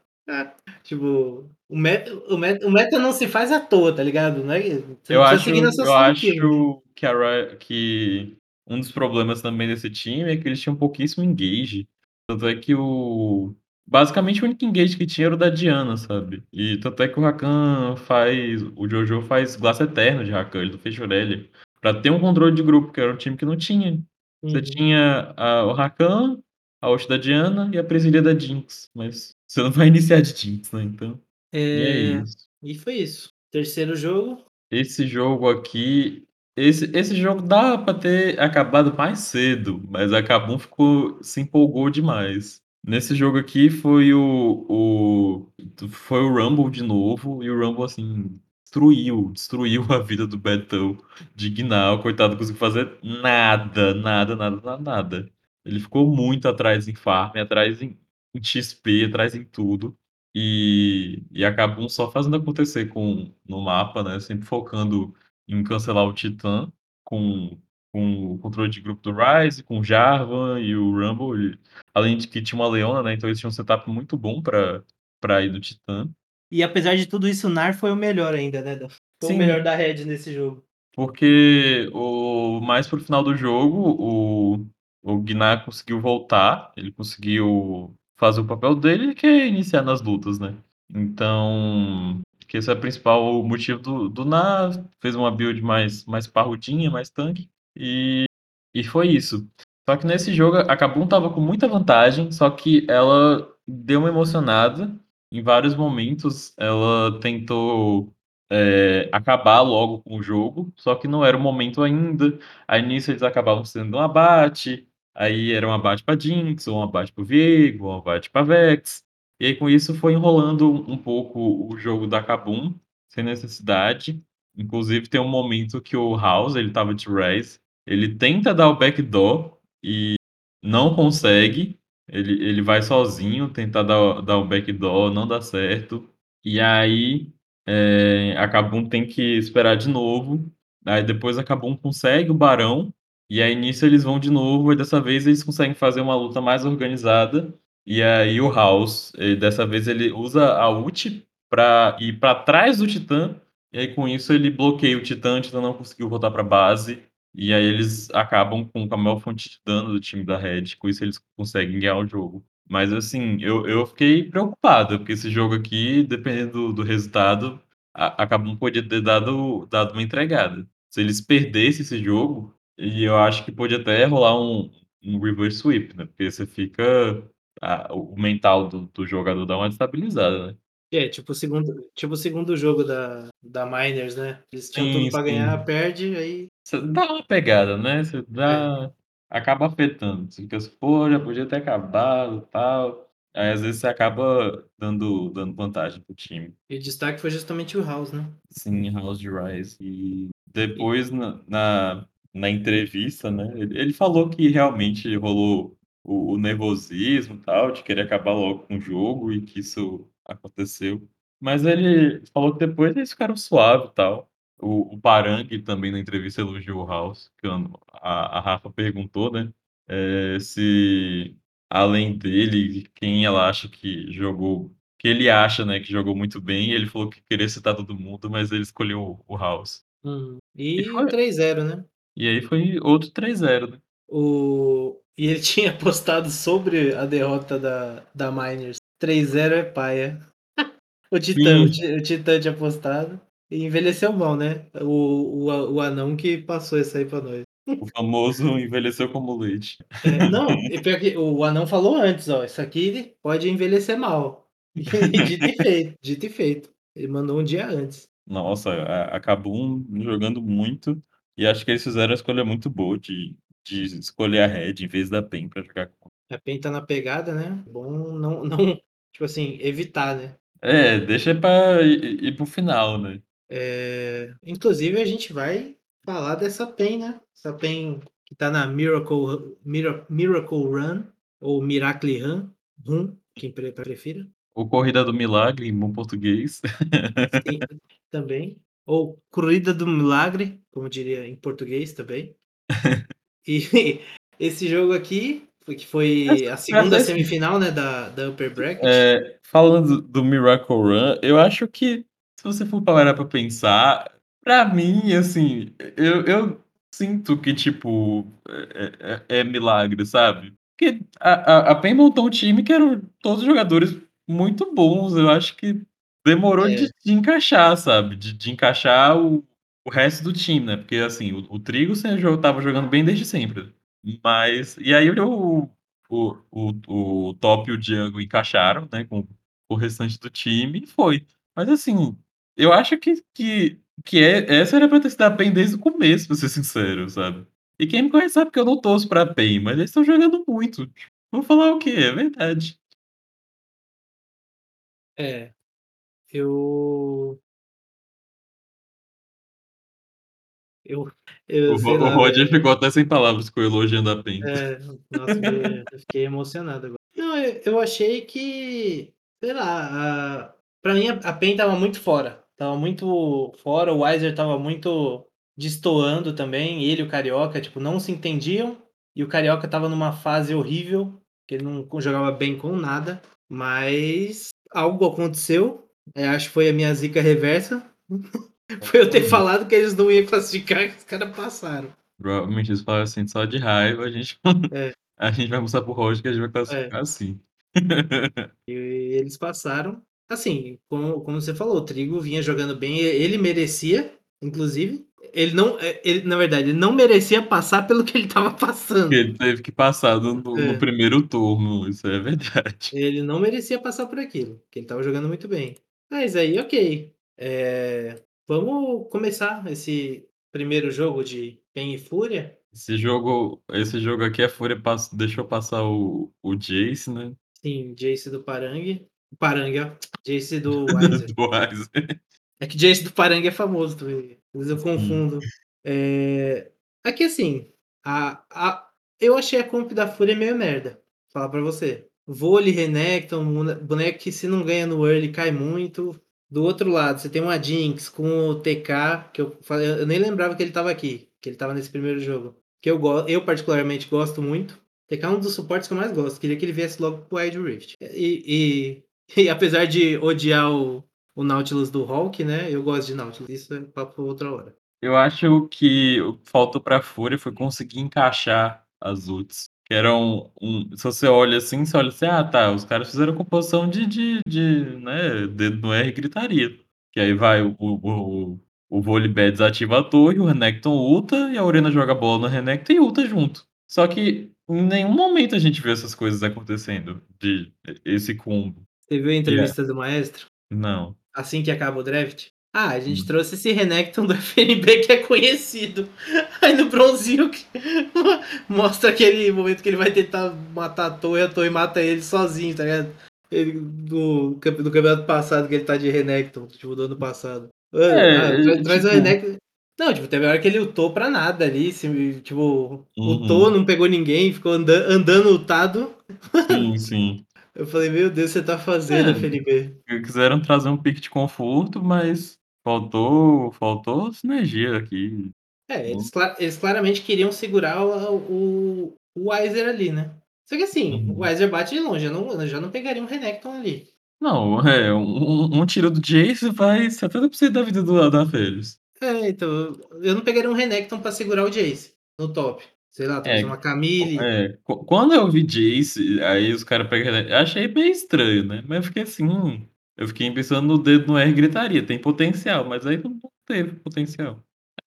tipo, o meta, o, meta, o meta não se faz à toa, tá ligado? Não é, você Eu acho eu acho que a que um dos problemas também desse time é que eles tinham pouquíssimo engage, tanto é que o basicamente o único engage que tinha era o da Diana, sabe. E tanto é que o Rakan faz o Jojo faz Glace Eterno de Rakan, ele fez Irelia, pra ter um controle de grupo, que era um time que não tinha. Você Uhum. tinha a o Rakan, a ult da Diana e a Presilia da Jinx, mas você não vai iniciar de Jinx, né, então e é É, isso. e foi isso. Terceiro jogo. Esse jogo aqui esse esse jogo dava pra ter acabado mais cedo, mas a Kabum ficou se empolgou demais. Nesse jogo aqui foi o o foi o Rumble de novo, e o Rumble, assim, destruiu, destruiu a vida do Betão de coitado não conseguiu fazer nada, nada, nada, nada, nada. Ele ficou muito atrás em farm, atrás em em XP, atrás em tudo. E e a Kabum só fazendo acontecer com no mapa, né, sempre focando em cancelar o Titã, com com o controle de grupo do Ryze, com o Jarvan e o Rumble, e além de que tinha uma Leona, né, então eles tinham um setup muito bom pra pra ir do Titã. E apesar de tudo isso, o Nar foi o melhor ainda, né? Foi o Sim. melhor da Red nesse jogo. Porque o mais para o final do jogo, o o Gnar conseguiu voltar, ele conseguiu fazer o papel dele, que é iniciar nas lutas, né. Então, que esse é o principal motivo do do Nar, fez uma build mais mais parrudinha, mais tanque, e e foi isso. Só que nesse jogo a Kabum estava com muita vantagem, só que ela deu uma emocionada, em vários momentos ela tentou, eh, acabar logo com o jogo, só que não era o momento ainda, aí nisso eles acabavam sendo um abate, aí era um abate pra Jinx, ou um abate para Viego, ou um abate pra Vex, e aí com isso foi enrolando um pouco o jogo da Kabum, sem necessidade, inclusive tem um momento que o House, ele estava de Raze, ele tenta dar o backdoor e não consegue, ele ele vai sozinho tentar dar dar o backdoor, não dá certo, e aí, eh, a Kabum tem que esperar de novo, aí depois a Kabum consegue o Barão, e aí nisso eles vão de novo e dessa vez eles conseguem fazer uma luta mais organizada, e aí o House, dessa vez ele usa a ult pra ir pra trás do Titã, e aí com isso ele bloqueia o Titã, o Titã não conseguiu voltar pra base, e aí eles acabam com a maior fonte de dano do time da Red, com isso eles conseguem ganhar o jogo. Mas assim, eu eu fiquei preocupado, porque esse jogo aqui, dependendo do do resultado, a a Kabum podia ter dado dado uma entregada. Se eles perdessem esse jogo, e eu acho que pode até rolar um um reverse sweep, né, porque você fica a o mental do do jogador dá uma desestabilizada, né. É, tipo o segundo tipo o segundo jogo da da Miners, né, eles tinham tudo Sim, pra ganhar, sim. perde, aí Você dá uma pegada, né, você É. dá acaba afetando, você fica assim: "Pô, já podia ter acabado, tal", aí às vezes você acaba dando dando vantagem para o time. E o destaque foi justamente o House, né. Sim, House de Raze. E E depois na na na entrevista, né, ele ele falou que realmente rolou o o nervosismo, e tal, de querer acabar logo com o jogo e que isso aconteceu, mas ele falou que depois eles ficaram suave e tal. O o Parang também na entrevista elogiou o House, quando a a Rafa perguntou, né, eh, se além dele, quem ela acha que jogou que ele acha, né, que jogou muito bem, ele falou que queria citar todo mundo, mas ele escolheu o House. Uhum. E E foi 3-0, né. E aí foi outro 3-0, né. O e ele tinha postado sobre a derrota da da Miners: "3-0 é paia". O Titã o Sim. Ti o Titã tinha postado, e envelheceu mal, né, o o o anão que passou isso aí pra nós. O famoso envelheceu como leite. É, não, que o anão falou antes: "Ó, isso aqui pode envelhecer mal". E dito e feito, dito e feito. Ele mandou um dia antes. Nossa, a a Kabum jogando muito, e acho que eles fizeram a escolha muito boa de de escolher a Red em vez da PEN pra jogar com A PEN tá na pegada, né, bom não não tipo assim, evitar, né. É, deixa pra ir ir para o final, né. Eh, inclusive a gente vai falar dessa PEN, né, essa PEN que tá na Miracle Mira Miracle Run, ou Miracle Run Run, quem pre prefira. Ou Corrida do Milagre em bom português. Sim, também. Ou Corrida do Milagre, como diria em português também. E esse jogo aqui, que foi a segunda semifinal, né, da da Upper Bracket. Eh, falando do Miracle Run, eu acho que, se você for parar pra pensar, pra mim, assim, eu eu sinto que, tipo, é é é milagre, sabe. Porque a a a PEN montou um time que eram todos jogadores muito bons, eu acho que demorou de É. de encaixar, sabe, de de encaixar o o resto do time, né, porque, assim, o o Trigo sempre jo estava jogando bem desde sempre, mas e aí o o o o Top e o Jungle encaixaram, né, com o restante do time e foi. Mas, assim, eu acho que que que é essa era pra ter sido a PEN desde o começo, pra ser sincero, sabe. E quem me conhece sabe que eu não torço pra PEN, mas eles estão jogando muito. Vou falar o quê? É verdade. É, eu Eu eu O o lá, Roger ficou até sem palavras com o elogiando a PEN. É, nossa, eu fiquei emocionado agora. Não, eu eu achei que, sei lá, a pra mim a a PEN estava muito fora, estava muito fora, o Weiser estava muito destoando também, ele e o Carioca, tipo, não se entendiam, e o Carioca estava numa fase horrível, que ele não jogava bem com nada. Mas algo aconteceu, eh, acho que foi a minha zica reversa. Foi eu ter falado que eles não iam classificar e os cara passaram. Provavelmente eles falaram assim: "Só de raiva a gente É. a gente vai mostrar para o Roger que a gente vai É. classificar sim". E eles passaram. Assim, como como você falou, o Trigo vinha jogando bem, ele merecia, inclusive. Ele não eh, ele na verdade, ele não merecia passar pelo que ele estava passando. Ele teve que passar no no no É. primeiro turno, isso é verdade. Ele não merecia passar por aquilo, porque ele estava jogando muito bem. Mas aí ok, eh, vamos começar esse primeiro jogo de Pain e Fúria? Esse jogo esse jogo aqui a Fúria pass deixou passar o o Jayce, né. Sim, Jayce do Parangue. Parangue, ó, Jayce do Weiser. Do Weiser. É que Jayce do Parangue é famoso também, às vezes eu confundo. É que assim, a a eu achei a comp da Fúria meio merda, falar pra você. Voli, Renekton, bone boneco que se não ganha no early cai muito. Do outro lado, você tem uma Jinx com o TK, que eu falei eu nem lembrava que ele estava aqui, que ele estava nesse primeiro jogo. Que eu eu particularmente gosto muito. TK é um dos suportes que eu mais gosto, queria que ele viesse logo para o Wild Rift. E e e apesar de odiar o o Nautilus do Hulk, né, eu gosto de Nautilus, isso é papo outra hora. Eu acho que o que faltou pra Fúria foi conseguir encaixar as ultis, que eram um se você olha assim, você olha assim: "Ah tá, os caras fizeram composição de de de, né, dedo no R gritaria". Que aí vai o o o Volibear desativa a torre, o Renekton ulta e a Orianna joga a bola no Renekton e ulta junto. Só que em nenhum momento a gente viu essas coisas acontecendo, de esse combo. Você viu a é entrevista do Maestro? Não. Assim que acaba o draft? "Ah, a gente Hum. trouxe esse Renekton do FNB que é conhecido". Aí no bronzinho que mostra aquele momento que ele vai tentar matar a torre, a torre mata ele sozinho, tá ligado? Ele do campe do campeonato passado que ele tá de Renekton, tipo, do ano passado. "Hã, É, ah, tra traz o tipo Renekton" não, tipo, teve uma hora que ele ultou pra nada ali, se tipo, Uhum. não pegou ninguém, ficou anda andando ultado. Sim, sim. Eu falei: "Meu Deus, você tá fazendo, É, FNB?". quiseram trazer um pique de conforto, mas faltou faltou sinergia aqui. É, Hum. eles eles claramente queriam segurar o o o Weiser ali, né. Só que assim, o Uhum. Weiser bate de longe, eu não eu já não pegaria um Renekton ali. Não, é, um um tiro do Jayce vai 70% da vida do da Aphelios. É, então, eu não pegaria um Renekton pra segurar o Jayce, no top. Sei lá, talvez É, uma Camille. é, quan quando eu vi Jayce, aí os cara pega Rene eu achei bem estranho, né, mas eu fiquei assim, eu fiquei pensando no dedo no R gritaria, tem potencial, mas aí não teve potencial.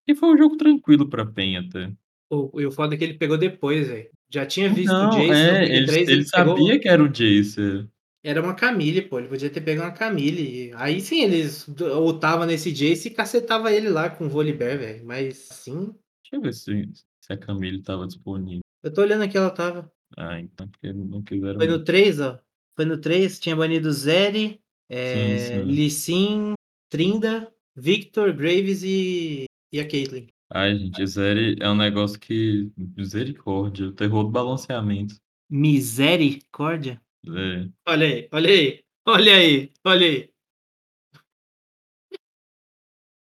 E foi um jogo tranquilo pra PEN até. O e o foda é que ele pegou depois, velho. Já tinha visto o Então, Jayce no é, ele 3, ele ele sabia pegou que era o Jayce. Era uma Camille, pô, ele podia ter pego uma Camille, aí sim eles d ultava nesse Jayce e cacetava ele lá com o Volibear, velho, mas assim Deixa eu ver se se a Camille estava disponível. Eu tô olhando aqui, ela estava. Ah, então porque não quiseram Foi no 3, ó, foi no 3, tinha banido Zeri, Sim, eh, sim. Lee Sin, Trynda, Viktor, Graves e e a Caitlyn. Ai gente, Zeri é um negócio que misericórdia, o terror do balanceamento. Misericórdia? É. Olha aí, olha aí, olha aí, olha aí.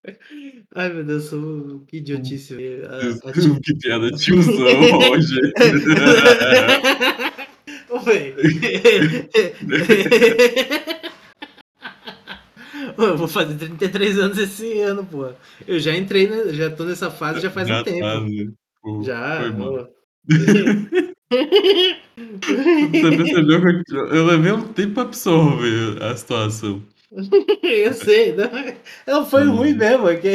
Ai meu Deus, sou que Hum. idiotice, Deus, a a ti que piada tiozão, véi. Ô, eu vou fazer 33 anos esse ano, pô. Eu já entrei ne já tô nessa fase já faz um Já tá, tempo. né. Pô, foi Já, ô. Você percebeu que eu levei um tempo pra absorver a situação. Eu sei, não não, foi ruim Hum. mesmo, é que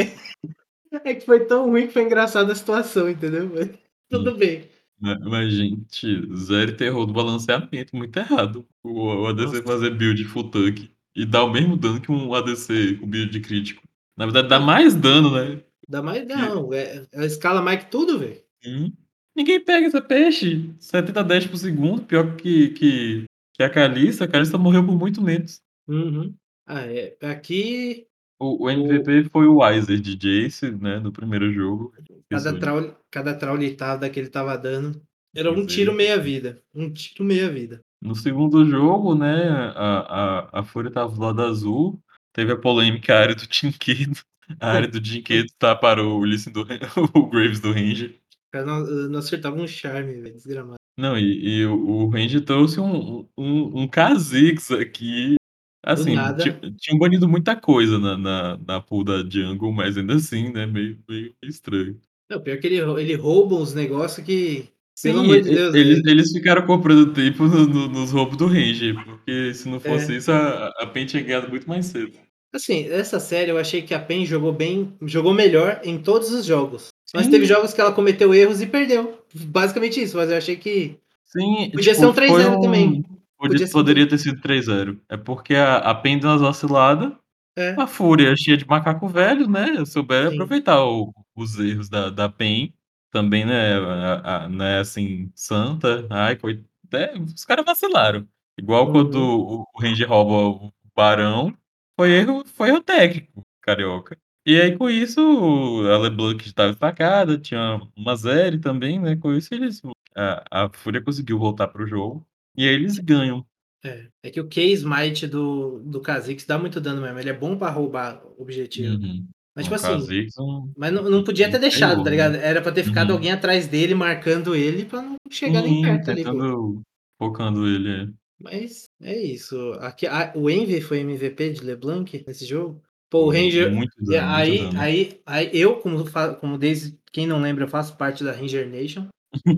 é que foi tão ruim que foi engraçada a situação, entendeu, mas tudo bem. Ma mas gente, Zeri terror do balanceamento, muito errado, o o ADC Nossa. fazer build full tank e dar o mesmo dano que um ADC com build de crítico. Na verdade dá mais dano, né. Dá mais não, eh, ela escala mais que tudo, velho. Hum. Ninguém pega essa peixe, 70 dash por segundo, pior que que que a Kalista, a Kalista morreu por muito menos. Uhum. Ah, é, aqui O o o MVP foi o Weiser de Jayce, né, no primeiro jogo. Cada Isso. traule cada traulitada que ele estava dando, era um tiro meia vida, um tiro meia vida. No segundo jogo, né, a a a Fúria estava do lado azul, teve a polêmica área do Tinquedo, a área do Tinquedo tá para o Sin do o Graves do Ranger. Não não acertava um charme, velho, desgramado. Não, e e o o Ranger trouxe um um um Kha'Zix aqui, assim, ti nada. tinham banido muita coisa na na na pool da jungle, mas ainda assim, né, meio meio estranho. Não, pior que ele ele rouba uns negócio que, pelo Sim, de Deus, eles é eles ficaram comprando tempo no no nos roubos do Ranger, porque se não fosse É. isso a a PEN tinha ganhado muito mais cedo. Assim, essa série eu achei que a PEN jogou bem jogou melhor em todos os jogos, mas teve Sim. jogos que ela cometeu erros e perdeu, basicamente isso, mas eu achei que Sim, podia ser tipo, um três foi zero um também, podia ser um poderia ter sido 3-0, é porque a a PEN deu umas vacilada, a É. Fúria cheia de macaco velho, né, souberam Sim. aproveitar o os erros da da PEN, também, né, a a não é assim santa, ai coi é, os cara vacilaram, igual quando Uhum. o o Ranger rouba o Barão, foi erro foi erro técnico carioca. E aí com isso a LeBlanc estava destacada, tinha uma Zeri também, né, com isso eles a a Fúria conseguiu voltar para o jogo, e aí eles ganham. É, é que o K-Smite do do Kha'Zix dá muito dano mesmo, ele é bom pra roubar objetivo. Uhum. Mas tipo assim, Kha'Zix mas não não podia ter deixado, tá ligado? Era pra ter ficado Uhum. alguém atrás dele marcando ele pra não chegar nem perto ali, tentando focando ele, é. Mas é isso, aqui a o Envy foi MVP de LeBlanc nesse jogo? Pô, o Ranger muito e dano, muito aí dano. aí aí eu como como desde quem não lembra eu faço parte da Ranger Nation,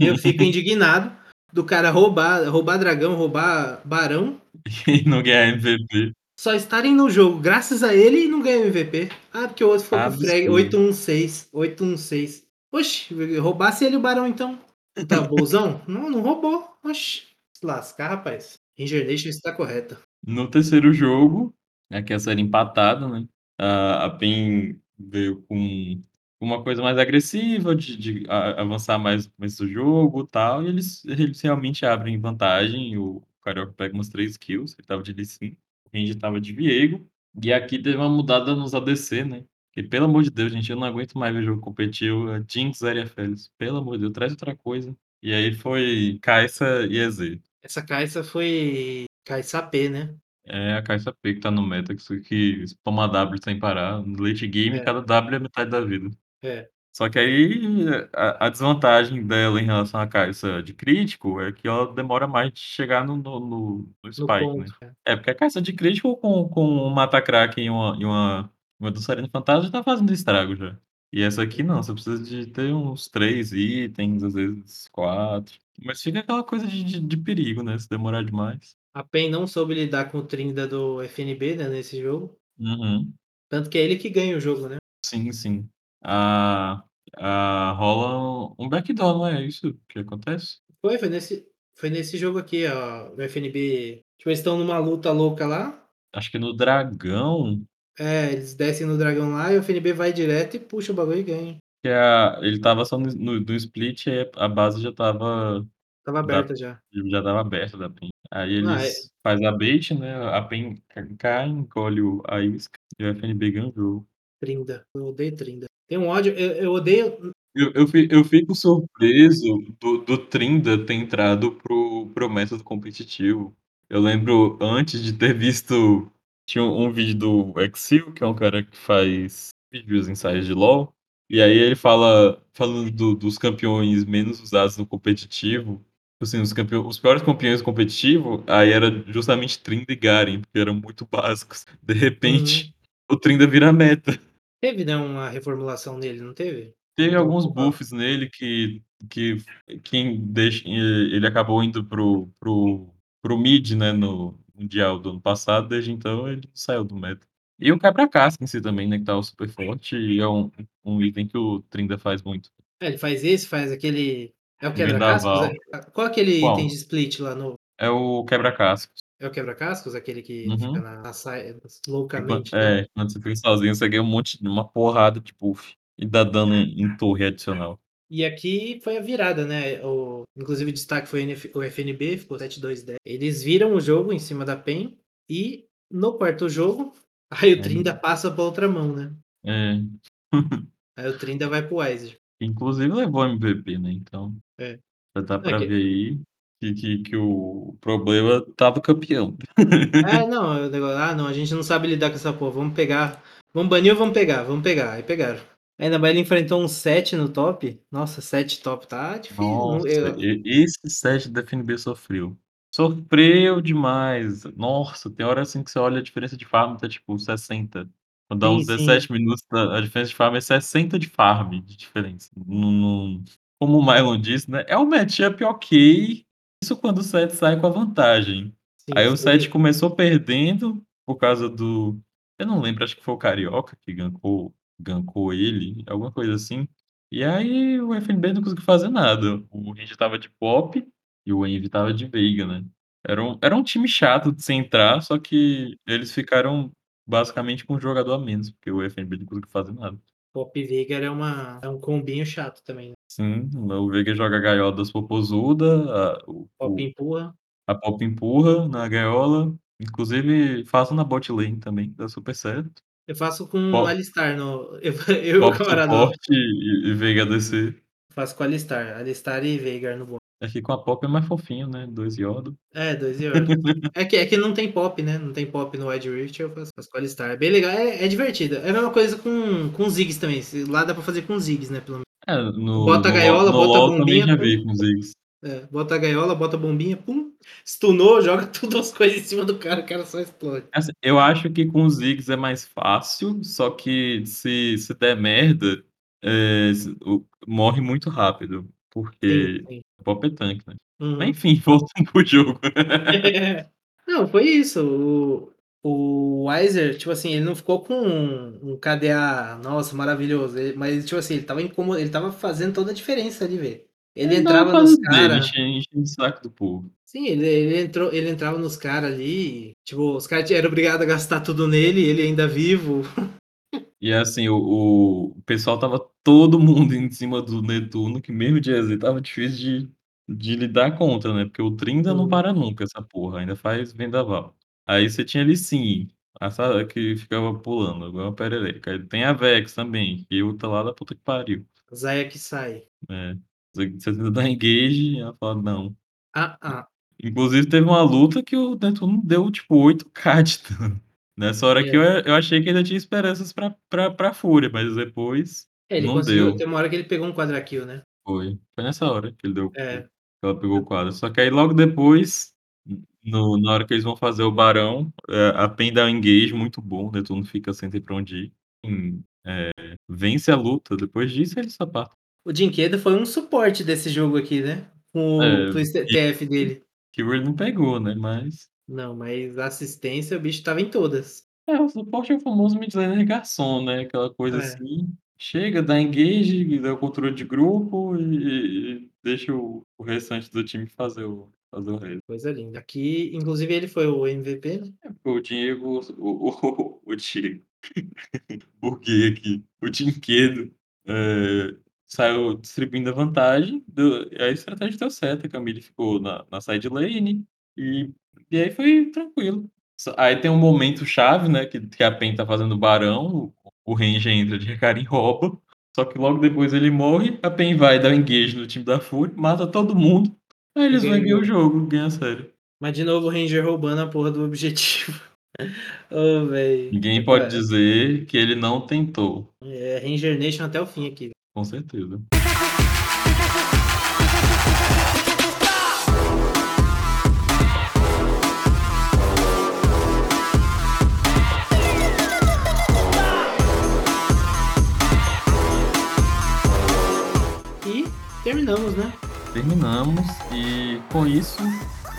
eu fico indignado do cara roubar roubar dragão, roubar barão E não ganhar MVP. Só estarem no jogo graças a ele e não ganha MVP. Ah, porque o outro ficou com frag Absurdo. 816, 816. Oxe, roubasse ele o barão então, tá bonzão? Não, não roubou, oxe, se lascar rapaz, Ranger Nation está correta. No terceiro jogo, né, que é a série empatada, né, a PEN veio com uma coisa mais agressiva de de avançar mais nesse jogo, tal, e eles eles realmente abrem vantagem, o carioca pega umas 3 kills, ele estava de Lee O Ranger estava de Viego, e aqui teve uma mudada nos ADC, né, que pelo amor de Deus gente, eu não aguento mais ver jogo competitivo, é Jinx, e Aphelios, pelo amor de Deus, traz outra coisa. E aí foi Kai'Sa e EZ. Essa Kai'Sa foi Kai'Sa AP, né. É, a Kai'Sa AP que tá no meta, que que toma W sem parar, no late game É. cada W é metade da vida. É. Só que aí a a desvantagem dela em relação à Kai'Sa de crítico, é que ela demora mais de chegar no no no no spike, né. ponto, é. É, porque a Kai'Sa de crítico com com um Mata-Kraken e uma e uma uma Dançarina Fantasma já tá fazendo estrago já. E essa aqui não, você precisa de ter uns 3 itens, às vezes 4, mas fica aquela coisa de de de perigo, né, se demorar demais. A PEN não soube lidar com o Trinda do FNB, né, nesse jogo. Uhum. Tanto que é ele que ganha o jogo, né. Sim, sim. Ah ah, rola um backdoor, não é isso que acontece? Foi, foi nesse foi nesse jogo aqui, ó, o FNB tipo, eles estão numa luta louca lá Acho que no dragão É, eles descem no dragão lá e o FNB vai direto e puxa o bagulho e ganha. Que a ele estava só no no no split, aí a base já Estava da aberta já. já estava aberta da PEN. Aí Ah, é eles faz a bait, né, a PEN cai, encolhe a isca e o FNB ganha o jogo. Trinda, eu odeio Trinda. Tenho um ódio, eu eu odeio Eu eu eu fico surpreso do do Trinda ter entrado para o para o método competitivo. Eu lembro antes de ter visto tinha um vídeo do Exil, que é um cara que faz vídeos ensaios de LOL, e aí ele fala falando do dos campeões menos usados no competitivo, tipo assim, os campeão os piores campeões do competitivo, aí era justamente Trinda e Garen, porque eram muito básicos. De repente, Uhum. o Trinda vira meta. Teve, né, uma reformulação nele, não teve? Teve alguns buffs nele que que quem deixa ele acabou indo para o para o para o mid, né, no mundial do ano passado, desde então ele saiu do meta. E o quebra-casca em si também, né, que estava super forte e é um um item que o Trinda faz muito. É, ele faz esse, faz aquele é o quebra-cascos, é? Qual aquele item de split lá no É o quebra-cascos. É o quebra-cascos? Aquele que fica Uhum. na sai Enquan loucamente e tal? é, quando você fica sozinho, você ganha um monte uma porrada de buff, e dá dano em torre adicional. E aqui foi a virada, né, o inclusive o destaque foi o NF o FNB, ficou 7-2-10. Eles viram o jogo em cima da PEN, e no 4º jogo, aí o Trinda passa pra outra mão, né. É. Aí o Trinda vai para o Wise. Inclusive levou MVP, né, então, É. já dá É pra ver aí que que que o problema estava campeão. É, não, o nego "Ah não, a gente não sabe lidar com essa porra, vamos pegar vamos banir ou vamos pegar? Vamos pegar", aí pegaram. Ainda mais ele enfrentou um 7 no top. Nossa, 7 top tá difícil, Nossa, eu esse set da FNB sofreu. Sofreu demais. Nossa, tem hora, assim, que você olha a diferença de farm tá tipo 60. Quando dá Sim, uns sim. 17 minutos, a diferença de farm é 60 de farm de diferença. Como o Mylon disse, né, é um match-up ok, isso quando o set sai com a vantagem. Sim, Aí o sim, set ele começou perdendo por causa do eu não lembro, acho que foi o Carioca que gankou gankou ele, alguma coisa assim. E aí o FNB não conseguiu fazer nada. O Ranger estava de Pop e o Envy estava de Veiga, né. Era um era um time chato de se entrar, só que eles ficaram basicamente com um jogador a menos, porque o FNB não conseguiu fazer nada. Pop Veigar é uma é um combinho chato também, né. Sim, o Veiga joga gaiola das popozuda, a o Pop o empurra. a Pop empurra na gaiola, inclusive faço na bot lane também, dá super certo. Eu faço com Po Alistar no eu eu e o Pop camarada suporte e e Veiga ADC. Faço com Alistar, Alistar e Veigar no bot. É que com a Pop é mais fofinho, né, 2 Yodo. É, 2 Yodo. É que é que não tem Pop, né, não tem Pop no Wild Rift, eu faço faço com Alistar. É bem legal, é é divertido. É a mesma coisa com com Ziggs também, lá dá pra fazer com Ziggs, né, pelo É, no bota a no gaiola, no bota a também bombinha, já vi com Ziggs. é, bota a gaiola, bota a bombinha, pum, stunou, joga tudo as coisas em cima do cara, o cara só explode. Assim, eu acho que com os Ziggs é mais fácil, só que se se der merda, o morre muito rápido, porque sim. Pop é tanque, né. Mas Uhum. enfim, voltando para o jogo. Não, foi isso, o o Weiser, tipo assim, ele não ficou com um KDA, nossa, maravilhoso, ele mas, tipo assim, ele estava incomo ele estava fazendo toda a diferença ali, velho. Ele entrava nos fase dele, cara enche enchendo o saco do povo. Sim, ele ele entrou ele entrava nos cara ali, tipo, os cara era obrigado a gastar tudo nele, ele ainda vivo. E assim, o o pessoal estava todo mundo em cima do Netuno, que mesmo de EZ estava difícil de de lidar contra, né, porque o Trinda não Uhum. para nunca essa porra, ainda faz vendaval. Aí você tinha Lee Sin, a sa que ficava pulando igual uma perereca. Aí tem a Vex também, que ulta lá da puta que pariu. Xayah que sai. É, você você tenta dar engage, ela fala: "Não". Ah, ah. Inclusive teve uma luta que o Netuno deu tipo 8k de dano. Nessa hora que eu É. eu achei que ainda tinha esperanças pra pra pra Fúria, mas depois É, ele não conseguiu deu. tem uma hora que ele pegou um quadra kill, né. Foi, foi nessa hora que ele deu que É. ela pegou o quadra. Só que aí logo depois, no na hora que eles vão fazer o barão, eh, a Pen dá um engage muito bom, o Netuno fica sem ter pra onde ir. Hum, eh, vence a luta, depois disso ele só pá O Jinquedo foi um suporte desse jogo aqui, né, com o É, TF dele. Keyword não pegou, né, mas Não, mas a assistência o bicho estava em todas. É, o suporte é o famoso mid laner garçom, né, aquela coisa É. assim, chega, dá engage, dá o controle de grupo e e deixa o o restante do time fazer o fazer o resto. Coisa linda. Aqui, inclusive ele foi o MVP, né. É, porque o Diego o o o Diego, buguei aqui, o Jinquedo, eh, saiu distribuindo a vantagem, do a estratégia deu certo, a Camille ficou na na side lane, e e aí foi tranquilo. Aí tem um momento chave, né, que que a Pen tá fazendo barão, o Ranger entra de Hecarim e rouba, só que logo depois ele morre, a Pen vai dar o engage no time da Fúria, mata todo mundo, aí eles vão ganham o jogo, ganha a série. Mas de novo o Ranger roubando a porra do objetivo. Ô, velho. Ninguém pode dizer que ele não tentou. É, Ranger Nation até o fim aqui. Com certeza. Terminamos, né. Terminamos, e com isso,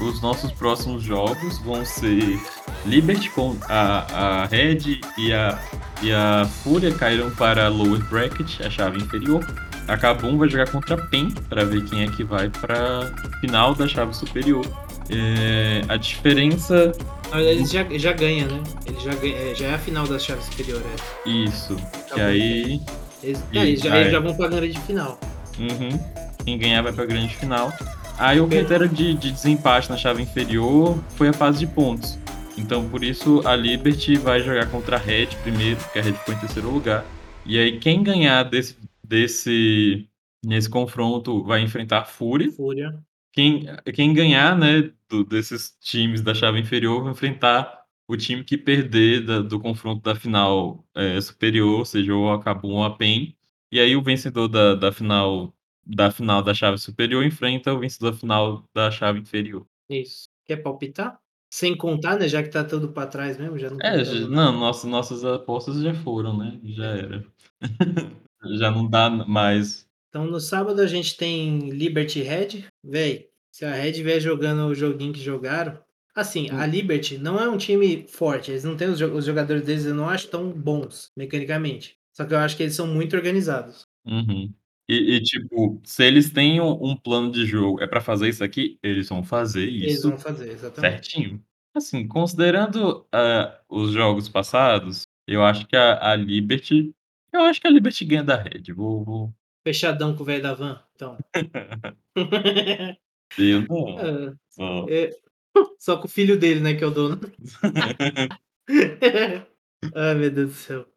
os nossos próximos jogos vão ser Liberty com a a Red e a e a Fúria caíram para Lower Bracket, a chave inferior. A Kabum vai jogar contra a Pen, pra ver quem é que vai pra final da chave superior. Eh, a diferença Na verdade eles já já ganha, né. Ele já ganha é, já é a final da chave superior, é. Isso, que Kabum. aí Eles é, e eles já ah, eles já é. vão pra grande final. Uhum. Quem ganhar vai pra grande final. Aí o critério de de desempate na chave inferior foi a fase de pontos. Então por isso a Liberty vai jogar contra a Red primeiro, porque a Red ficou em terceiro lugar. E aí quem ganhar desse desse nesse confronto vai enfrentar a Fúria. Fúria. Quem quem ganhar, né, do desses times da chave inferior vai enfrentar o time que perder da do confronto da final, eh, superior, seja ou a Kabum ou a Pen. E aí o vencedor da da final da final da chave superior enfrenta o vencedor final da chave inferior. Isso. Quer palpitar? Sem contar, né, já que tá tudo pra trás mesmo, já não É, j contamos nada. não, nossa nossas apostas já foram, né, já era. Já não dá mais. Então no sábado a gente tem Liberty Red. Véi, se a Red vier jogando o joguinho que jogaram assim, a Hum. Liberty não é um time forte, eles não têm os os jogadores deles eu não acho tão bons, mecanicamente. Só que eu acho que eles são muito organizados. Uhum. E e tipo, se eles têm um um plano de jogo, é pra fazer isso aqui, eles vão fazer Eles isso vão fazer, exatamente. certinho. Assim, considerando, ah, os jogos passados, eu acho que a a Liberty eu acho que a Liberty ganha da Red, vou vou Fechadão com o velho da van, então. Eu não, só É, só com o filho dele, né, que é o dono. Ai meu Deus do céu.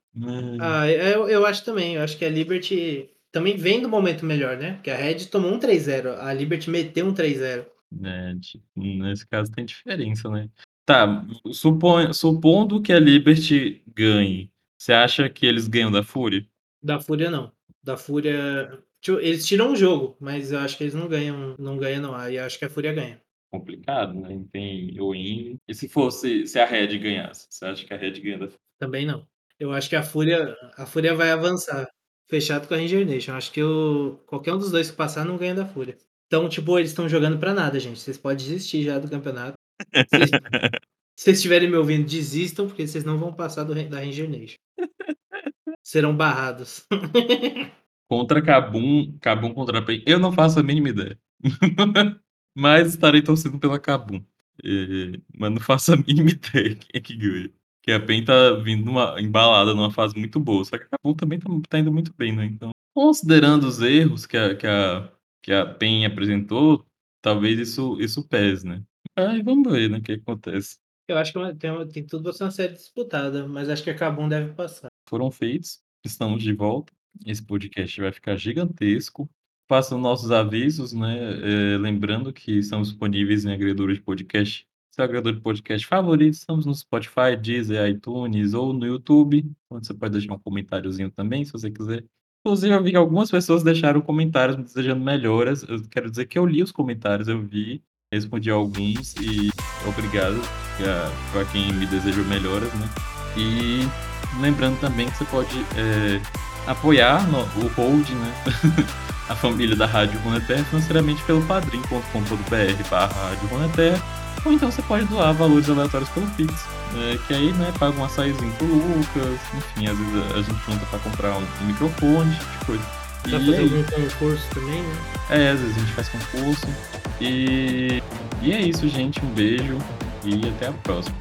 Ai. Ah, eu eu acho também, eu acho que a Liberty também vem do momento melhor, né, porque a Red tomou um 3-0, a Liberty meteu um 3-0. É, tipo, nesse caso tem diferença, né. Tá, supondo que a Liberty ganhe, você acha que eles ganham da Fúria? Da Fúria não, da Fúria tio eles tiram um jogo, mas eu acho que eles não ganham não ganham não, aí eu acho que a Fúria ganha. Complicado, né, tem win. E se fosse se a Red ganhasse, você acha que a Red ganha da Fúria? Também não. Eu acho que a Fúria a Fúria vai avançar, fechado com a Ranger Nation, acho que o qualquer um dos 2 que passar não ganha da Fúria. Então, tipo, eles estão jogando pra nada gente, vocês pode desistir já do campeonato. Se vocês estiverem me ouvindo, desistam, porque vocês não vão passar do da Ranger Nation. Serão barrados. Contra Kabum Kabum contra PEN, eu não faço a mínima ideia. Mas estarei torcendo pela Kabum. Eh, mas não faço a mínima ideia quem é que ganha. Porque a PEN tá vindo numa embalada numa fase muito boa, só que a Kabum também tá tá indo muito bem, né, então considerando os erros que a que a que a PEN apresentou, talvez isso isso pese, né. Aí vamos ver, né, o que acontece. Eu acho que é tem tem tudo pra ser uma série disputada, mas acho que a Kabum deve passar. Foram feitos, estamos de volta, esse podcast vai ficar gigantesco. Façam nossos avisos, né, eh, lembrando que estamos disponíveis em agregadores de podcast, seu agregador de podcast favorito, estamos no Spotify, Deezer, iTunes ou no YouTube, onde você pode deixar um comentáriozinho também, se você quiser. Inclusive eu vi que algumas pessoas deixaram comentários me desejando melhoras, eu quero dizer que eu li os comentários, eu vi, respondi alguns e obrigado pra pra quem me desejou melhoras, né. E lembrando também que você pode, eh, apoiar no o holding, né, a família da Rádio Runeterra financeiramente pelo padrim.com.br/radioruneterra, ou então você pode doar valores aleatórios pelo Pix, eh, que aí, né, paga um açaizinho para o Lucas, enfim, às vezes a gente junta pra comprar um microfone, esse tipo de coisa. Pra E fazer é algum concurso também, né. É, às vezes a gente faz concurso. E e é isso gente, um beijo e até a próxima.